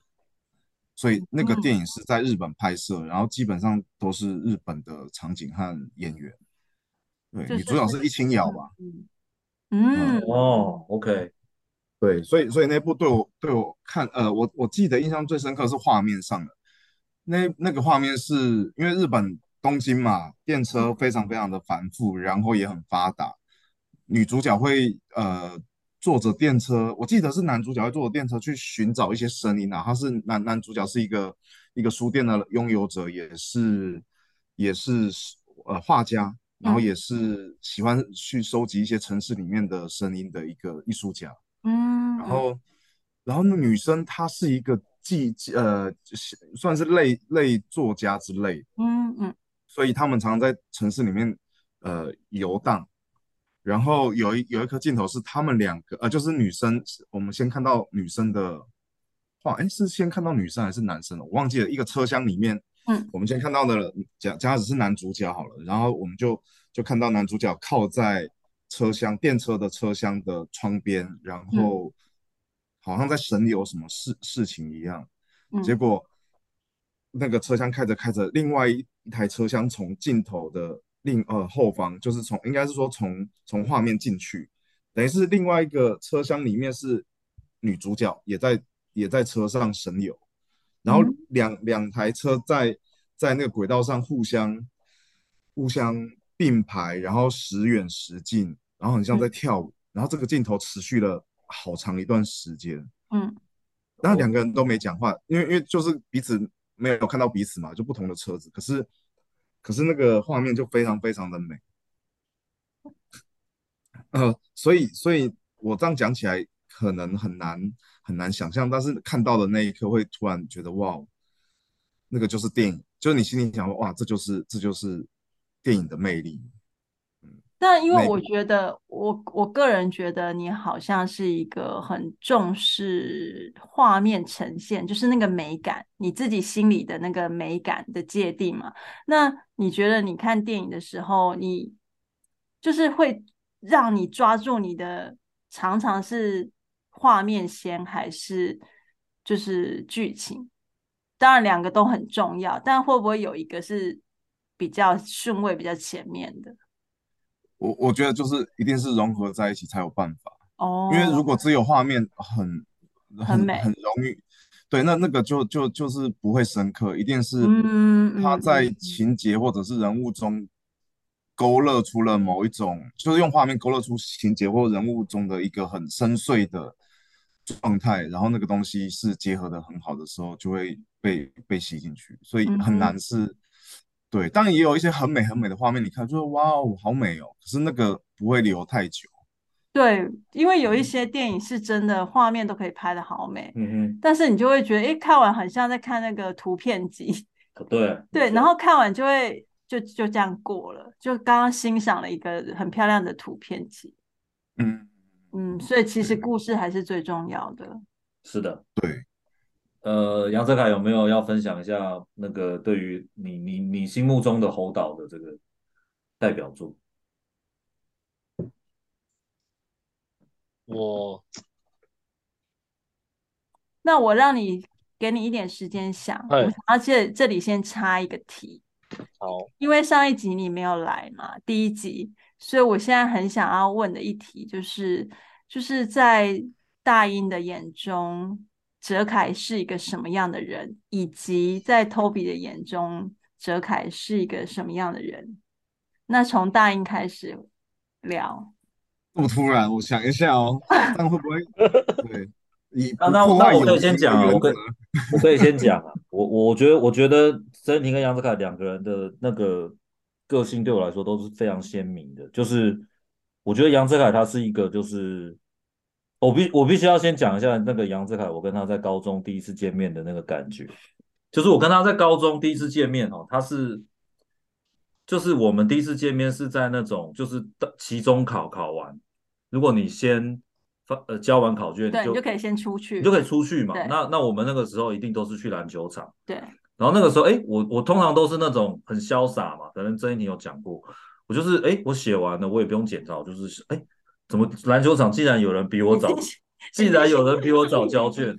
所以那个电影是在日本拍摄，然后基本上都是日本的场景和演员，对，女主角是一青瑶吧？嗯嗯哦，OK，对，所以所以那部对我对我看呃我我记得印象最深刻是画面上的。那那个画面是因为日本东京嘛，电车非常非常的繁复，然后也很发达。女主角会呃坐着电车，我记得是男主角会坐着电车去寻找一些声音啊。他是男男主角是一个一个书店的拥有者，也是也是呃画家，然后也是喜欢去收集一些城市里面的声音的一个艺术家。嗯，然后然后那女生她是一个。记呃，算是类类作家之类，嗯嗯，所以他们常常在城市里面呃游荡，然后有一有一颗镜头是他们两个呃，就是女生，我们先看到女生的画，哎，是先看到女生还是男生？我忘记了。一个车厢里面，嗯，我们先看到的假假使是男主角好了，然后我们就就看到男主角靠在车厢电车的车厢的窗边，然后。嗯好像在审理有什么事事情一样，结果那个车厢开着开着，另外一台车厢从镜头的另呃后方，就是从应该是说从从画面进去，等于是另外一个车厢里面是女主角也在也在车上神游，然后两两台车在在那个轨道上互相互相并排，然后时远时近，然后很像在跳舞，然后这个镜头持续了。好长一段时间，嗯，然后两个人都没讲话，因为因为就是彼此没有看到彼此嘛，就不同的车子，可是可是那个画面就非常非常的美，呃，所以所以我这样讲起来，可能很难很难想象，但是看到的那一刻会突然觉得哇，那个就是电影，就是你心里想哇，这就是这就是电影的魅力。但因为我觉得，我我个人觉得你好像是一个很重视画面呈现，就是那个美感，你自己心里的那个美感的界定嘛。那你觉得你看电影的时候，你就是会让你抓住你的，常常是画面先还是就是剧情？当然两个都很重要，但会不会有一个是比较顺位比较前面的？我我觉得就是一定是融合在一起才有办法哦，因为如果只有画面很很很美很容易，对，那那个就就就是不会深刻，一定是他在情节或者是人物中勾勒出了某一种，就是用画面勾勒出情节或人物中的一个很深邃的状态，然后那个东西是结合的很好的时候，就会被被吸进去，所以很难是。对，当然也有一些很美很美的画面，你看就是哇哦，好美哦。可是那个不会留太久。对，因为有一些电影是真的画面都可以拍的好美，嗯哼，但是你就会觉得，哎，看完很像在看那个图片集。对对，然后看完就会就就这样过了，就刚刚欣赏了一个很漂亮的图片集。嗯嗯，所以其实故事还是最重要的。是的，对。呃，杨泽凯有没有要分享一下那个对于你你你心目中的侯导的这个代表作？我，那我让你给你一点时间想，我想要这这里先插一个题。好，因为上一集你没有来嘛，第一集，所以我现在很想要问的一题就是，就是在大英的眼中。哲凯是一个什么样的人，以及在 Toby 的眼中，哲凯是一个什么样的人？那从大英开始聊。这么突然，我想一下哦，但会不会？对，你那那那我可以先 讲啊，我可以我可以先讲啊。我我觉得我觉得曾婷跟杨子凯两个人的那个个性对我来说都是非常鲜明的。就是我觉得杨哲凯他是一个就是。我必我必须要先讲一下那个杨泽凯，我跟他在高中第一次见面的那个感觉，就是我跟他在高中第一次见面哦，他是，就是我们第一次见面是在那种就是期中考考完，如果你先发呃交完考卷，对，就你就可以先出去，你就可以出去嘛。那那我们那个时候一定都是去篮球场，对。然后那个时候，哎，我我通常都是那种很潇洒嘛，可能曾一婷有讲过，我就是哎，我写完了，我也不用检查，就是哎。怎么篮球场竟然有人比我早，竟然有人比我早交卷，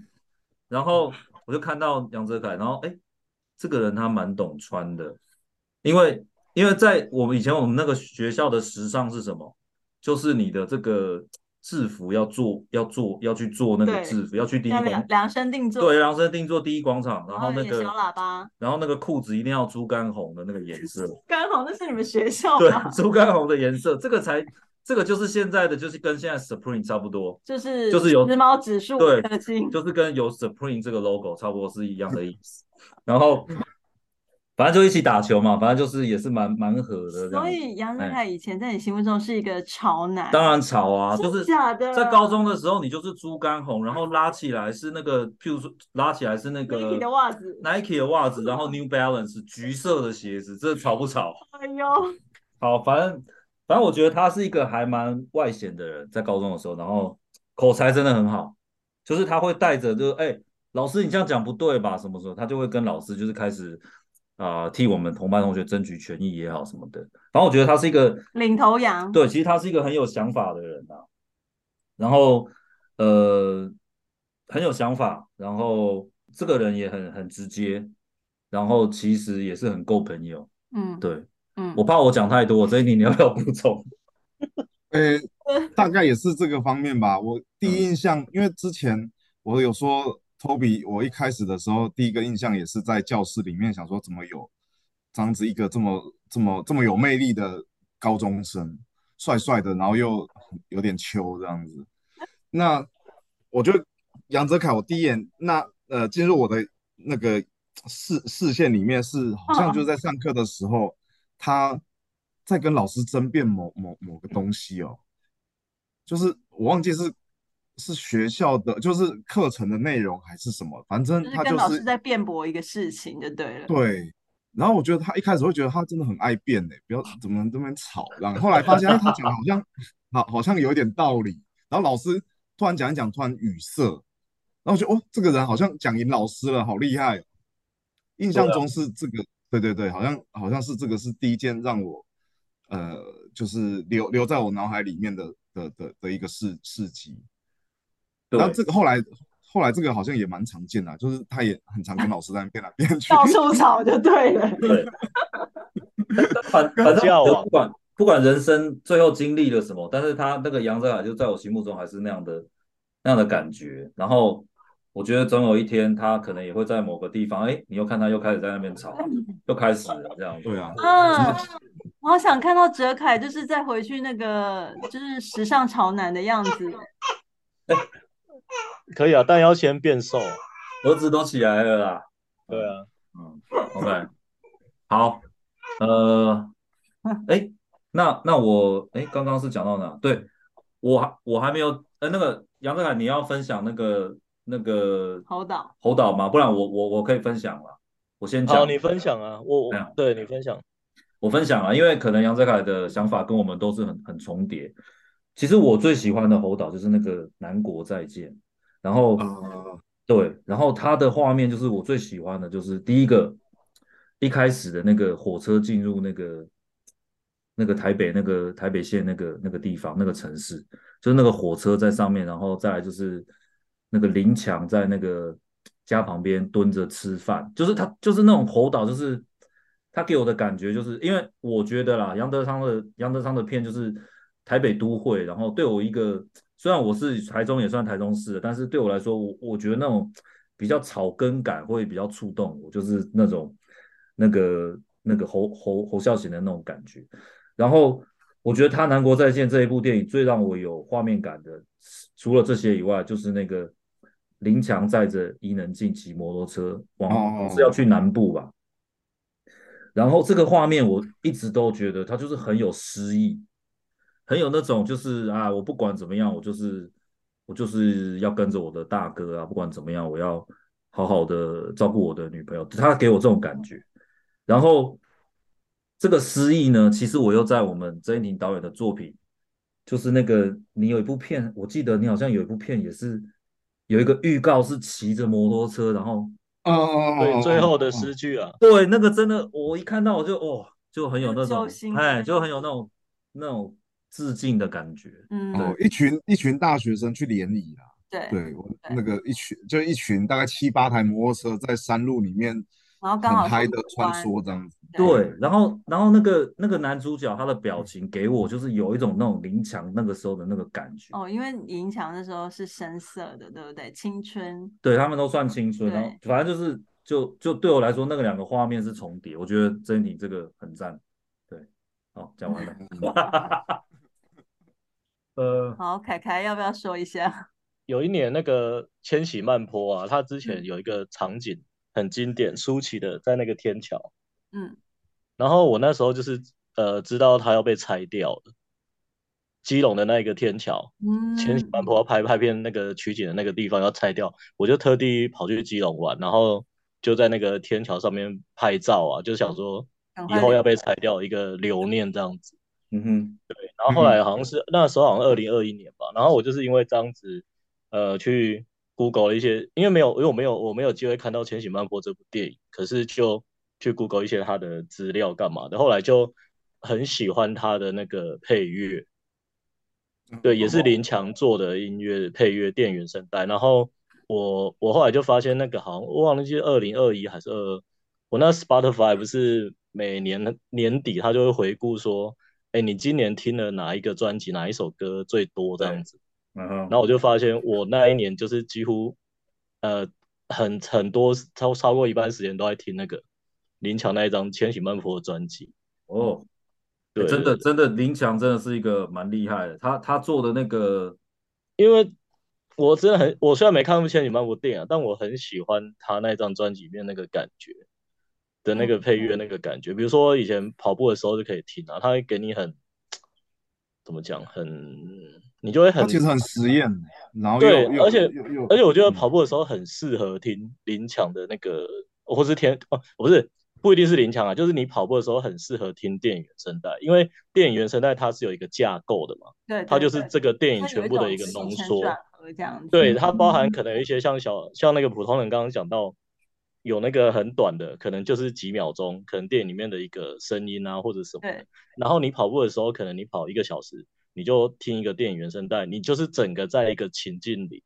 然后我就看到杨哲凯，然后哎，这个人他蛮懂穿的，因为因为在我们以前我们那个学校的时尚是什么？就是你的这个制服要做要做要去做那个制服，要去第一广量身定做，对，量身定做第一广场，然后那个小喇叭，然后那个裤子一定要猪肝红的那个颜色，猪肝红那是你们学校对，猪肝红的颜色，这个才。这个就是现在的，就是跟现在 Supreme 差不多，就是就是有时髦指数，对，就是跟有 Supreme 这个 logo 差不多是一样的意思。然后反正就一起打球嘛，反正就是也是蛮蛮合的。所以杨哲凯以前在你心目中是一个潮男，当然潮啊，就是假的。在高中的时候，你就是猪肝红，然后拉起来是那个，譬如说拉起来是那个 Nike 的袜子，Nike 的袜子，然后 New Balance 橘色的鞋子，这潮不潮？哎呦，好，反正。反正我觉得他是一个还蛮外显的人，在高中的时候，然后口才真的很好，就是他会带着，就是哎、欸，老师你这样讲不对吧？什么时候他就会跟老师就是开始啊、呃、替我们同班同学争取权益也好什么的。反正我觉得他是一个领头羊，对，其实他是一个很有想法的人啊。然后呃很有想法，然后这个人也很很直接，然后其实也是很够朋友，嗯，对。嗯，我怕我讲太多，所以你你要不要补充？呃，大概也是这个方面吧。我第一印象，嗯、因为之前我有说 Toby，我一开始的时候第一个印象也是在教室里面想说，怎么有这样子一个这么这么这么有魅力的高中生，帅帅的，然后又有点秋这样子。那我觉得杨哲凯，我第一眼那呃进入我的那个视视线里面是好像就在上课的时候。哦他在跟老师争辩某某某个东西哦，就是我忘记是是学校的，就是课程的内容还是什么，反正他就是跟老师在辩驳一个事情就对了。对，然后我觉得他一开始会觉得他真的很爱辩呢，不要 怎么这么吵，然后后来发现他讲的好像好好像有一点道理，然后老师突然讲一讲，突然语塞，然后我觉得哦，这个人好像讲赢老师了，好厉害哦。印象中是这个，对对对，好像好像是这个是第一件让我呃，就是留留在我脑海里面的的的的一个事事迹。然后这个后来后来这个好像也蛮常见的，就是他也很常跟老师在那边来 边去，到处吵就对了。对，反反正不管不管人生最后经历了什么，但是他那个杨哲凯就在我心目中还是那样的那样的感觉。然后。我觉得总有一天，他可能也会在某个地方，哎，你又看他又开始在那边吵，又开始了这样。对啊。嗯，我好想看到哲凯，就是再回去那个，就是时尚潮男的样子。哎，可以啊，但要先变瘦，儿子都起来了啦。对啊。嗯，OK。好，呃，哎，那那我，哎，刚刚是讲到哪？对，我还我还没有，呃，那个杨泽凯，你要分享那个。那个侯导，侯导吗？不然我我我可以分享了。我先讲。好，你分享啊，我对你分享，我分享啊，因为可能杨泽凯的想法跟我们都是很很重叠。其实我最喜欢的侯导就是那个《南国再见》，然后、uh... 对，然后他的画面就是我最喜欢的，就是第一个一开始的那个火车进入那个那个台北那个台北县那个那个地方那个城市，就是那个火车在上面，然后再来就是。那个林强在那个家旁边蹲着吃饭，就是他，就是那种侯导，就是他给我的感觉，就是因为我觉得啦，杨德昌的杨德昌的片就是台北都会，然后对我一个，虽然我是台中也算台中市的，但是对我来说，我我觉得那种比较草根感会比较触动我，就是那种那个那个侯侯侯孝贤的那种感觉。然后我觉得他《南国再见》这一部电影最让我有画面感的，除了这些以外，就是那个。林强载着伊能静骑摩托车往是要去南部吧，然后这个画面我一直都觉得他就是很有诗意，很有那种就是啊，我不管怎么样，我就是我就是要跟着我的大哥啊，不管怎么样，我要好好的照顾我的女朋友，他给我这种感觉。然后这个失意呢，其实我又在我们曾英庭导演的作品，就是那个你有一部片，我记得你好像有一部片也是。有一个预告是骑着摩托车，然后哦，对，最后的诗句啊，对，那个真的，我一看到我就哦，就很有那种，哎，就很有那种那种致敬的感觉。嗯，对，一群一群大学生去联谊啊，对，对，我那个一群就一群大概七八台摩托车在山路里面，然后刚好嗨的穿梭这样子。对，然后，然后那个那个男主角他的表情给我就是有一种那种林强那个时候的那个感觉哦，因为林强那时候是深色的，对不对？青春，对他们都算青春，然后反正就是就就对我来说那个两个画面是重叠，我觉得真你这个很赞，对，好，讲完了，呃，好，凯凯要不要说一下？有一年那个千禧慢坡啊，他之前有一个场景很经典，舒淇的在那个天桥，嗯。然后我那时候就是呃知道他要被拆掉了，基隆的那个天桥，嗯，千禧慢坡要拍拍片那个取景的那个地方要拆掉，我就特地跑去基隆玩，然后就在那个天桥上面拍照啊，就想说以后要被拆掉一个留念这样子，嗯哼，对。然后后来好像是、嗯、那时候好像二零二一年吧，然后我就是因为这样子呃去 Google 了一些，因为没有因为我没有我没有机会看到千禧曼波这部电影，可是就。去 Google 一些他的资料干嘛的，后来就很喜欢他的那个配乐，对，也是林强做的音乐配乐电原声带。然后我我后来就发现那个好像我忘了是二零二一还是二，我那 Spotify 不是每年年底他就会回顾说，哎，你今年听了哪一个专辑，哪一首歌最多这样子。嗯，然后我就发现我那一年就是几乎呃很很多超超过一半时间都在听那个。林强那一张《千禧曼波》专辑哦，对，真的真的，林强真的是一个蛮厉害的。他他做的那个，因为我真的很，我虽然没看过《千禧曼波》电影，但我很喜欢他那张专辑里面那个感觉的那个配乐那个感觉。比如说以前跑步的时候就可以听啊，它会给你很怎么讲，很你就会很，其实很实验，然后对，而且而且我觉得跑步的时候很适合听林强的那个，嗯、或是天哦，不是不一定是林强啊，就是你跑步的时候很适合听电影原声带，因为电影原声带它是有一个架构的嘛，对，对，对，它就是这个电影全部的一个浓缩，这样对，它包含可能有一些像小像那个普通人刚刚讲到。有那个很短的，可能就是几秒钟，可能电影里面的一个声音啊，或者什么。对。然后你跑步的时候，可能你跑一个小时，你就听一个电影原声带，你就是整个在一个情境里。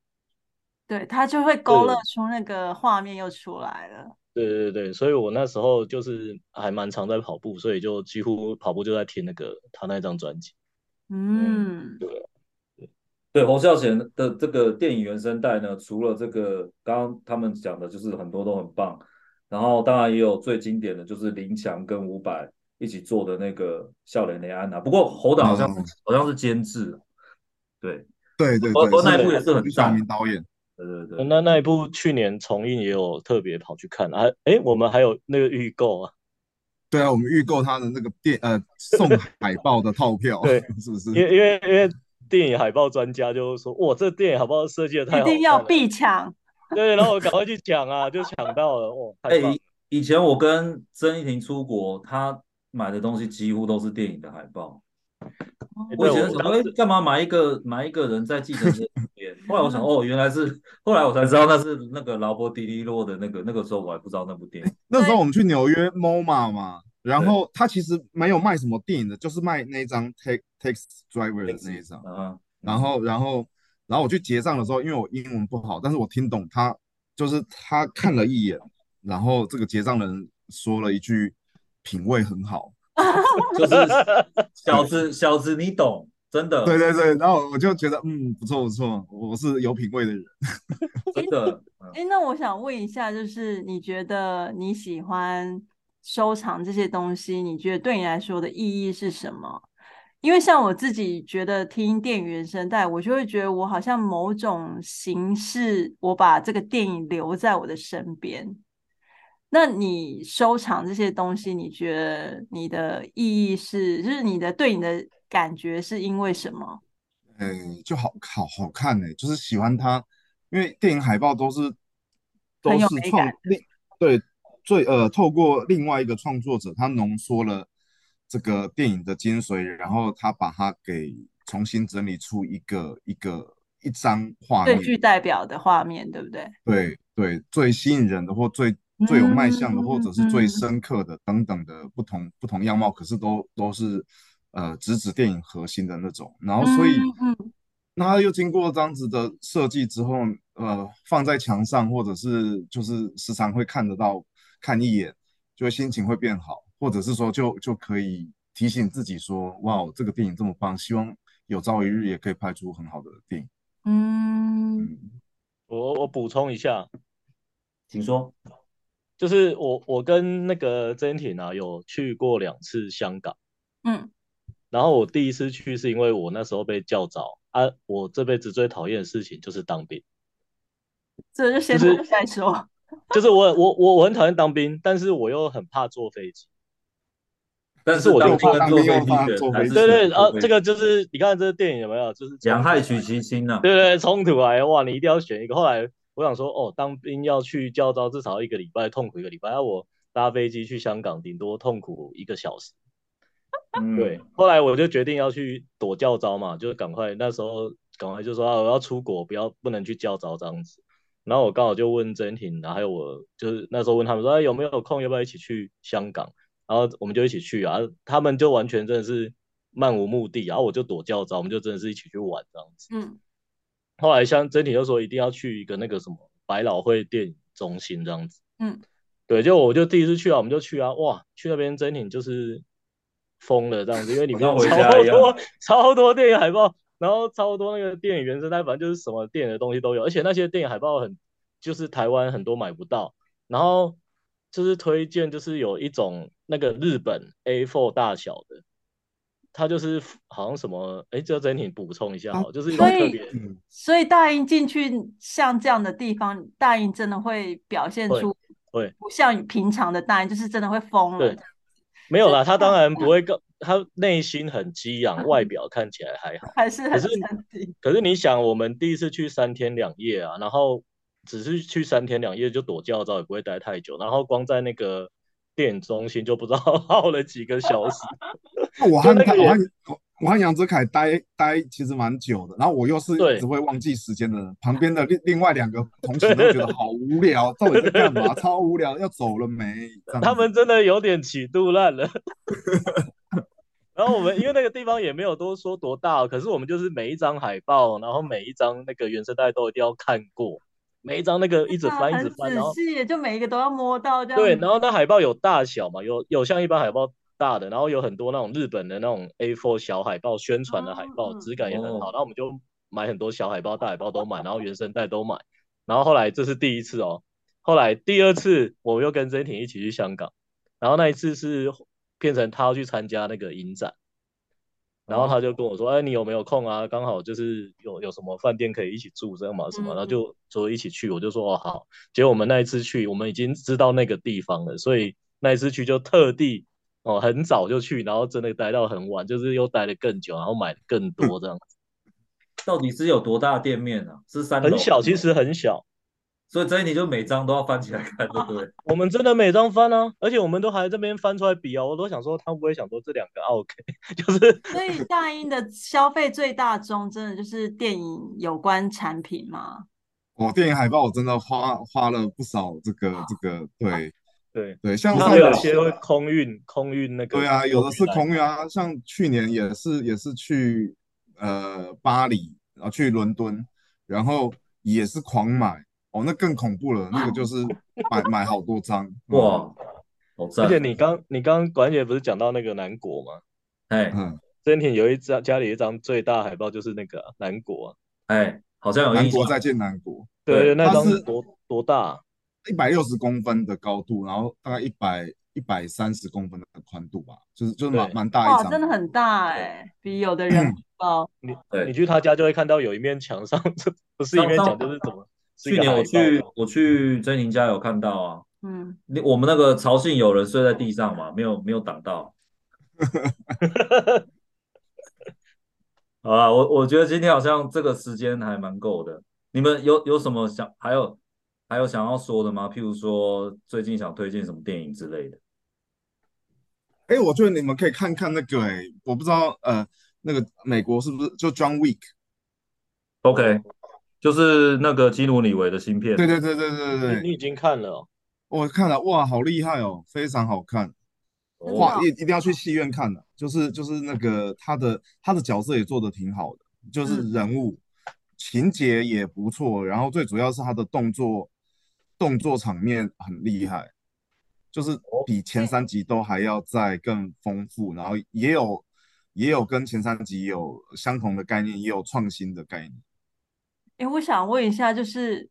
对，它就会勾勒出那个画面又出来了。对对对，所以我那时候就是还蛮常在跑步，所以就几乎跑步就在听那个他那张专辑。嗯，对。对侯孝贤的这个电影原声带呢，除了这个刚刚他们讲的，就是很多都很棒，然后当然也有最经典的就是林强跟伍佰一起做的那个《笑脸的安娜》，不过侯导好像、嗯、好像是监制，对对对对，那一部也是很大名导演，对对对，那那一部去年重映也有特别跑去看啊，哎，我们还有那个预购啊，对啊，我们预购他的那个电呃送海报的套票，对，是不是？因为因为因为。电影海报专家就说：“哇，这电影海报设计的太好了，一定要必抢。”对，然后我赶快去抢啊，就抢到了。哇，哎、欸，以前我跟曾一婷出国，她买的东西几乎都是电影的海报。欸、我以前想说，哎，干嘛买一个买一个人在计程车里面？后 来我想，哦，原来是，后来我才知道那是那个劳勃迪尼洛的那个，那个时候我还不知道那部电影。那时候我们去纽约 MoMA 嘛。然后他其实没有卖什么电影的，就是卖那张 Take Takes Driver 的那一张。嗯。然后，然后，然后我去结账的时候，因为我英文不好，但是我听懂他，就是他看了一眼，然后这个结账的人说了一句“品味很好 ”，就是小子，小子你懂，真的。对对对。然后我就觉得，嗯，不错不错，我是有品味的人，真的。哎，那我想问一下，就是你觉得你喜欢？收藏这些东西，你觉得对你来说的意义是什么？因为像我自己觉得听电影原声带，我就会觉得我好像某种形式，我把这个电影留在我的身边。那你收藏这些东西，你觉得你的意义是，就是你的对你的感觉是因为什么？嗯，就好好好看呢、欸，就是喜欢它，因为电影海报都是都是创对。最呃，透过另外一个创作者，他浓缩了这个电影的精髓，然后他把它给重新整理出一个一个一张画面，最具代表的画面，对不对？对对，最吸引人的或最最有卖相的，或者是最深刻的等等的不同不同样貌，可是都都是呃直指电影核心的那种。然后所以，那他又经过这样子的设计之后，呃，放在墙上，或者是就是时常会看得到。看一眼，就心情会变好，或者是说就，就就可以提醒自己说，哇，这个电影这么棒，希望有朝一日也可以拍出很好的电影。嗯，嗯，我我补充一下，请说，就是我我跟那个曾婷啊，有去过两次香港，嗯，然后我第一次去是因为我那时候被叫早啊，我这辈子最讨厌的事情就是当兵，这就先说再说。就是我我我我很讨厌当兵，但是我又很怕坐飞机。但是我就怕坐飞机，对对，啊、这个就是你看这个电影有没有？就是两害取其轻呐。对对，冲突来哇，你一定要选一个。后来我想说，哦，当兵要去教招，至少一个礼拜，痛苦一个礼拜。要我搭飞机去香港，顶多痛苦一个小时。嗯、对。后来我就决定要去躲教招嘛，就是赶快那时候赶快就说啊，我要出国，不要不能去教招这样子。然后我刚好就问曾婷，然后还有我就是那时候问他们说，哎，有没有空，要不要一起去香港？然后我们就一起去啊。他们就完全真的是漫无目的，然后我就躲教招，我们就真的是一起去玩这样子。嗯。后来像曾婷就说一定要去一个那个什么百老汇电影中心这样子。嗯。对，就我就第一次去啊，我们就去啊，哇，去那边曾婷就是疯了这样子，因为里面超多超多电影海报。然后差不多那个电影原声带，反正就是什么电影的东西都有，而且那些电影海报很，就是台湾很多买不到。然后就是推荐，就是有一种那个日本 A4 大小的，它就是好像什么，哎，这个整体补充一下好，就是一种特别。所以大英进去像这样的地方，大英真的会表现出，对不像平常的大英，就是真的会疯了。对，没有啦，他当然不会告。他内心很激昂，外表看起来还好，还是很可是可是你想，我们第一次去三天两夜啊，然后只是去三天两夜就躲教招，也不会待太久，然后光在那个电影中心就不知道 耗了几个小时。我和他，我和我和杨子凯待待其实蛮久的，然后我又是只会忘记时间的人，旁边的另另外两个同学都觉得好无聊，到底在干嘛？超无聊，要走了没？他们真的有点起肚烂了。然后我们因为那个地方也没有多说多大，可是我们就是每一张海报，然后每一张那个原声带都一定要看过，每一张那个一直翻一直翻，然后就每一个都要摸到这样。对，然后那海报有大小嘛，有有像一般海报。大的，然后有很多那种日本的那种 A4 小海报，宣传的海报，质感也很好。然后我们就买很多小海报、大海报都买，然后原声带都买。然后后来这是第一次哦，后来第二次我又跟曾婷一起去香港，然后那一次是变成他要去参加那个影展，然后他就跟我说：“哎，你有没有空啊？刚好就是有有什么饭店可以一起住这样嘛什么？”然后就说一起去，我就说：“哦好。”结果我们那一次去，我们已经知道那个地方了，所以那一次去就特地。哦，很早就去，然后真的待到很晚，就是又待了更久，然后买更多这样子。到底是有多大的店面啊？是三楼？很小，其实很小。所以这一题就每张都要翻起来看，对不对？我们真的每张翻啊，而且我们都还在这边翻出来比啊，我都想说他会不会想说这两个 OK，就是。所以大英的消费最大宗真的就是电影有关产品吗？哦，电影海报我真的花花了不少，这个这个 对。对对，像他有些会空运，空运那个。对啊，有的是空运啊，像去年也是也是去呃巴黎，然后去伦敦，然后也是狂买哦，那更恐怖了，那个就是买 买好多张哇，而且你刚你刚管姐不是讲到那个南国吗？哎，嗯，真挺有一张家里一张最大海报就是那个南国，哎，好像有南国再见南国，对，那张是多多大？一百六十公分的高度，然后大概一百一百三十公分的宽度吧，就是就是蛮蛮大一张，真的很大哎、欸，比有的人 高。你你去他家就会看到有一面墙上，这不是一面墙就是怎么？去年我去我去珍妮家有看到啊，嗯，你我们那个曹姓有人睡在地上嘛，没有没有挡到。好啊，我我觉得今天好像这个时间还蛮够的，你们有有什么想还有？还有想要说的吗？譬如说最近想推荐什么电影之类的？哎、欸，我觉得你们可以看看那个、欸，哎，我不知道，呃，那个美国是不是就 John Wick？OK，就是那个基努里维的芯片。对对对对对对，你已经看了、哦？我看了，哇，好厉害哦，非常好看，哇，一一定要去戏院看的，就是就是那个他的他的角色也做得挺好的，就是人物、嗯、情节也不错，然后最主要是他的动作。动作场面很厉害，就是比前三集都还要再更丰富，然后也有也有跟前三集有相同的概念，也有创新的概念。哎，我想问一下，就是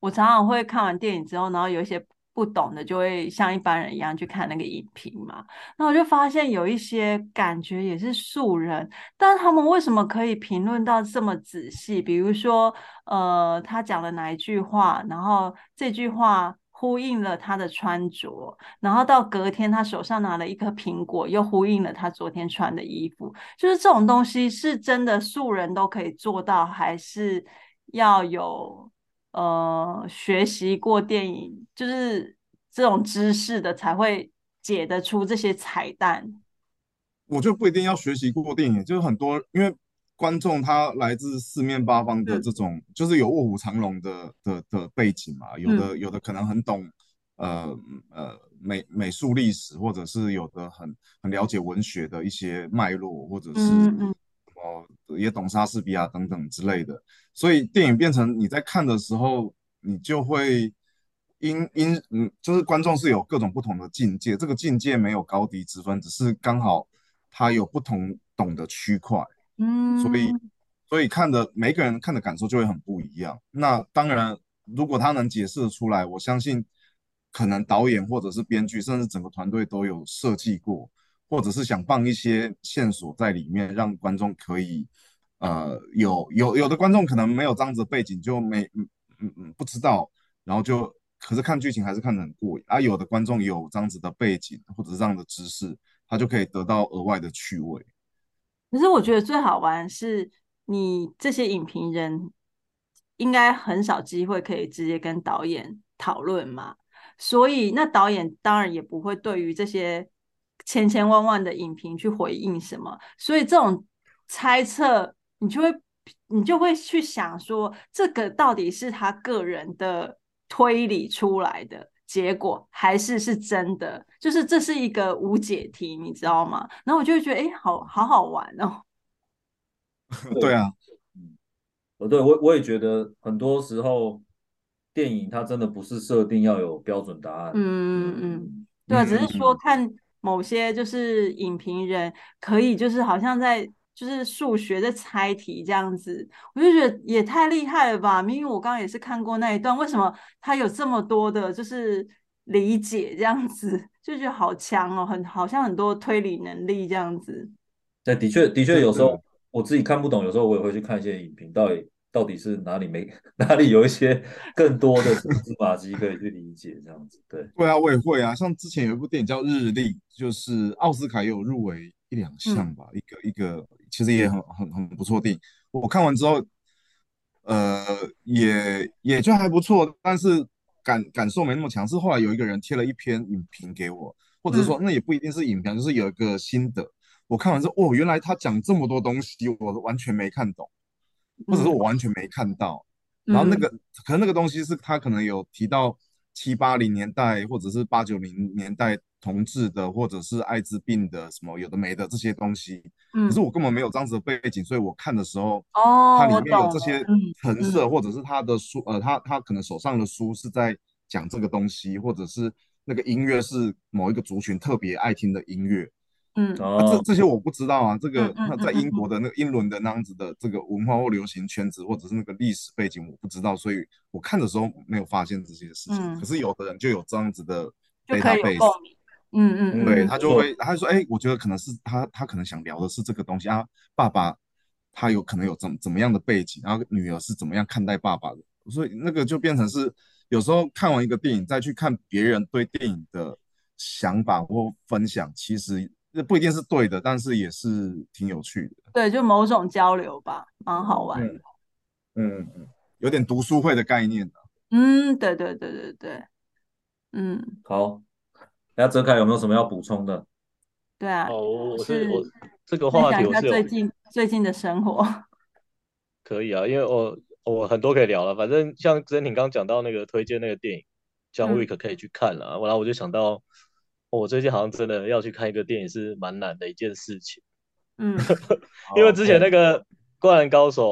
我常常会看完电影之后，然后有一些。不懂的就会像一般人一样去看那个影评嘛，那我就发现有一些感觉也是素人，但他们为什么可以评论到这么仔细？比如说，呃，他讲了哪一句话，然后这句话呼应了他的穿着，然后到隔天他手上拿了一颗苹果，又呼应了他昨天穿的衣服，就是这种东西是真的素人都可以做到，还是要有？呃，学习过电影就是这种知识的才会解得出这些彩蛋。我就不一定要学习过电影，就是很多因为观众他来自四面八方的这种，嗯、就是有卧虎藏龙的的的背景嘛，有的、嗯、有的可能很懂呃呃美美术历史，或者是有的很很了解文学的一些脉络，或者是。哦，也懂莎士比亚等等之类的，所以电影变成你在看的时候，你就会因因嗯，就是观众是有各种不同的境界，这个境界没有高低之分，只是刚好他有不同懂的区块，嗯，所以所以看的每个人看的感受就会很不一样。那当然，如果他能解释得出来，我相信可能导演或者是编剧，甚至整个团队都有设计过。或者是想放一些线索在里面，让观众可以，呃，有有有的观众可能没有这样子的背景，就没嗯嗯嗯不知道，然后就可是看剧情还是看得很过瘾啊。有的观众有这样子的背景或者是这样的知识，他就可以得到额外的趣味。可是我觉得最好玩是你这些影评人应该很少机会可以直接跟导演讨论嘛，所以那导演当然也不会对于这些千千万万的影评去回应什么，所以这种猜测你就会你就会去想说，这个到底是他个人的推理出来的结果，还是是真的？就是这是一个无解题，你知道吗？然后我就会觉得，哎，好好好玩哦。对啊，嗯，呃，对我我也觉得很多时候电影它真的不是设定要有标准答案。嗯嗯，对啊，只是说看某些就是影评人可以就是好像在。就是数学在猜题这样子，我就觉得也太厉害了吧！明明我刚刚也是看过那一段，为什么他有这么多的，就是理解这样子，就觉得好强哦，很好像很多推理能力这样子。对，的确，的确，有时候我自己看不懂，有时候我也会去看一些影评，到底到底是哪里没 哪里有一些更多的蛛丝马迹可以去理解这样子。对，对啊，我也会啊。像之前有一部电影叫《日历》，就是奥斯卡也有入围一两项吧，嗯、一个一个。其实也很很很不错的电影，我看完之后，呃，也也就还不错，但是感感受没那么强。是后来有一个人贴了一篇影评给我，或者说那也不一定是影评，就是有一个心得。我看完之后，哦，原来他讲这么多东西，我完全没看懂，或者是我完全没看到。然后那个可能那个东西是他可能有提到七八零年代或者是八九零年代。同志的，或者是艾滋病的，什么有的没的这些东西，嗯，可是我根本没有这样子的背景，所以我看的时候，哦，它里面有这些成色，或者是他的书，呃，他他可能手上的书是在讲这个东西，或者是那个音乐是某一个族群特别爱听的音乐，嗯，啊，这这些我不知道啊，这个那在英国的那个英伦的那样子的这个文化或流行圈子，或者是那个历史背景我不知道，所以我看的时候没有发现这些事情，可是有的人就有这样子的 database。嗯嗯，嗯对，他就会，他就说，哎，我觉得可能是他，他可能想聊的是这个东西啊。爸爸他有可能有怎怎么样的背景，然后女儿是怎么样看待爸爸的，所以那个就变成是有时候看完一个电影再去看别人对电影的想法或分享，其实不一定是对的，但是也是挺有趣的。对，就某种交流吧，蛮好玩的。嗯嗯，有点读书会的概念的。嗯，对对对对对，嗯，好。那泽凯有没有什么要补充的？对啊，哦，我是我这个话题我是最近最近的生活。可以啊，因为我我很多可以聊了。反正像之前你刚刚讲到那个推荐那个电影，John Wick 可以去看了。然后我就想到，我最近好像真的要去看一个电影，是蛮难的一件事情。嗯，因为之前那个《灌篮高手》，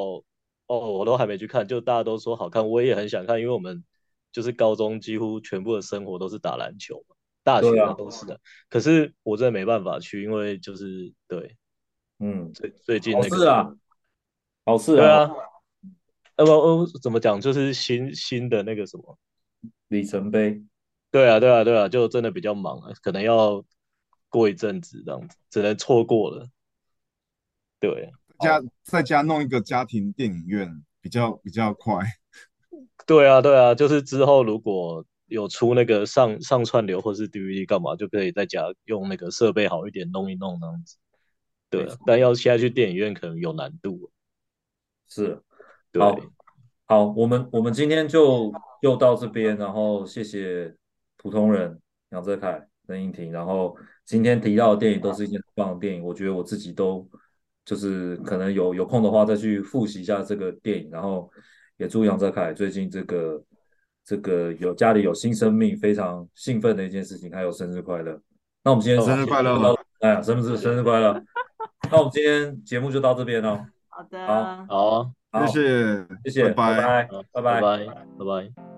哦，我都还没去看，就大家都说好看，我也很想看，因为我们就是高中几乎全部的生活都是打篮球嘛。大学啊。都是的，可是我真的没办法去，因为就是对，嗯，最最近那个是啊，好事啊，对啊，呃不呃怎么讲，就是新新的那个什么里程碑，对啊对啊对啊，就真的比较忙啊，可能要过一阵子这样子，只能错过了。对，家在家弄一个家庭电影院比较比较快。对啊对啊，就是之后如果。有出那个上上串流或是 DVD 干嘛，就可以在家用那个设备好一点弄一弄那样子。对，但要现在去电影院可能有难度。是，好，好，我们我们今天就又到这边，然后谢谢普通人杨泽凯、任英婷，然后今天提到的电影都是一些很棒的电影，我觉得我自己都就是可能有有空的话再去复习一下这个电影，然后也祝杨泽凯最近这个。这个有家里有新生命，非常兴奋的一件事情，还有生日快乐。那我们今天生日快乐，哎呀，生日生日快乐。那我们今天节目就到这边了。好的，好，好，谢谢，谢谢，拜拜，拜拜，拜拜，拜拜。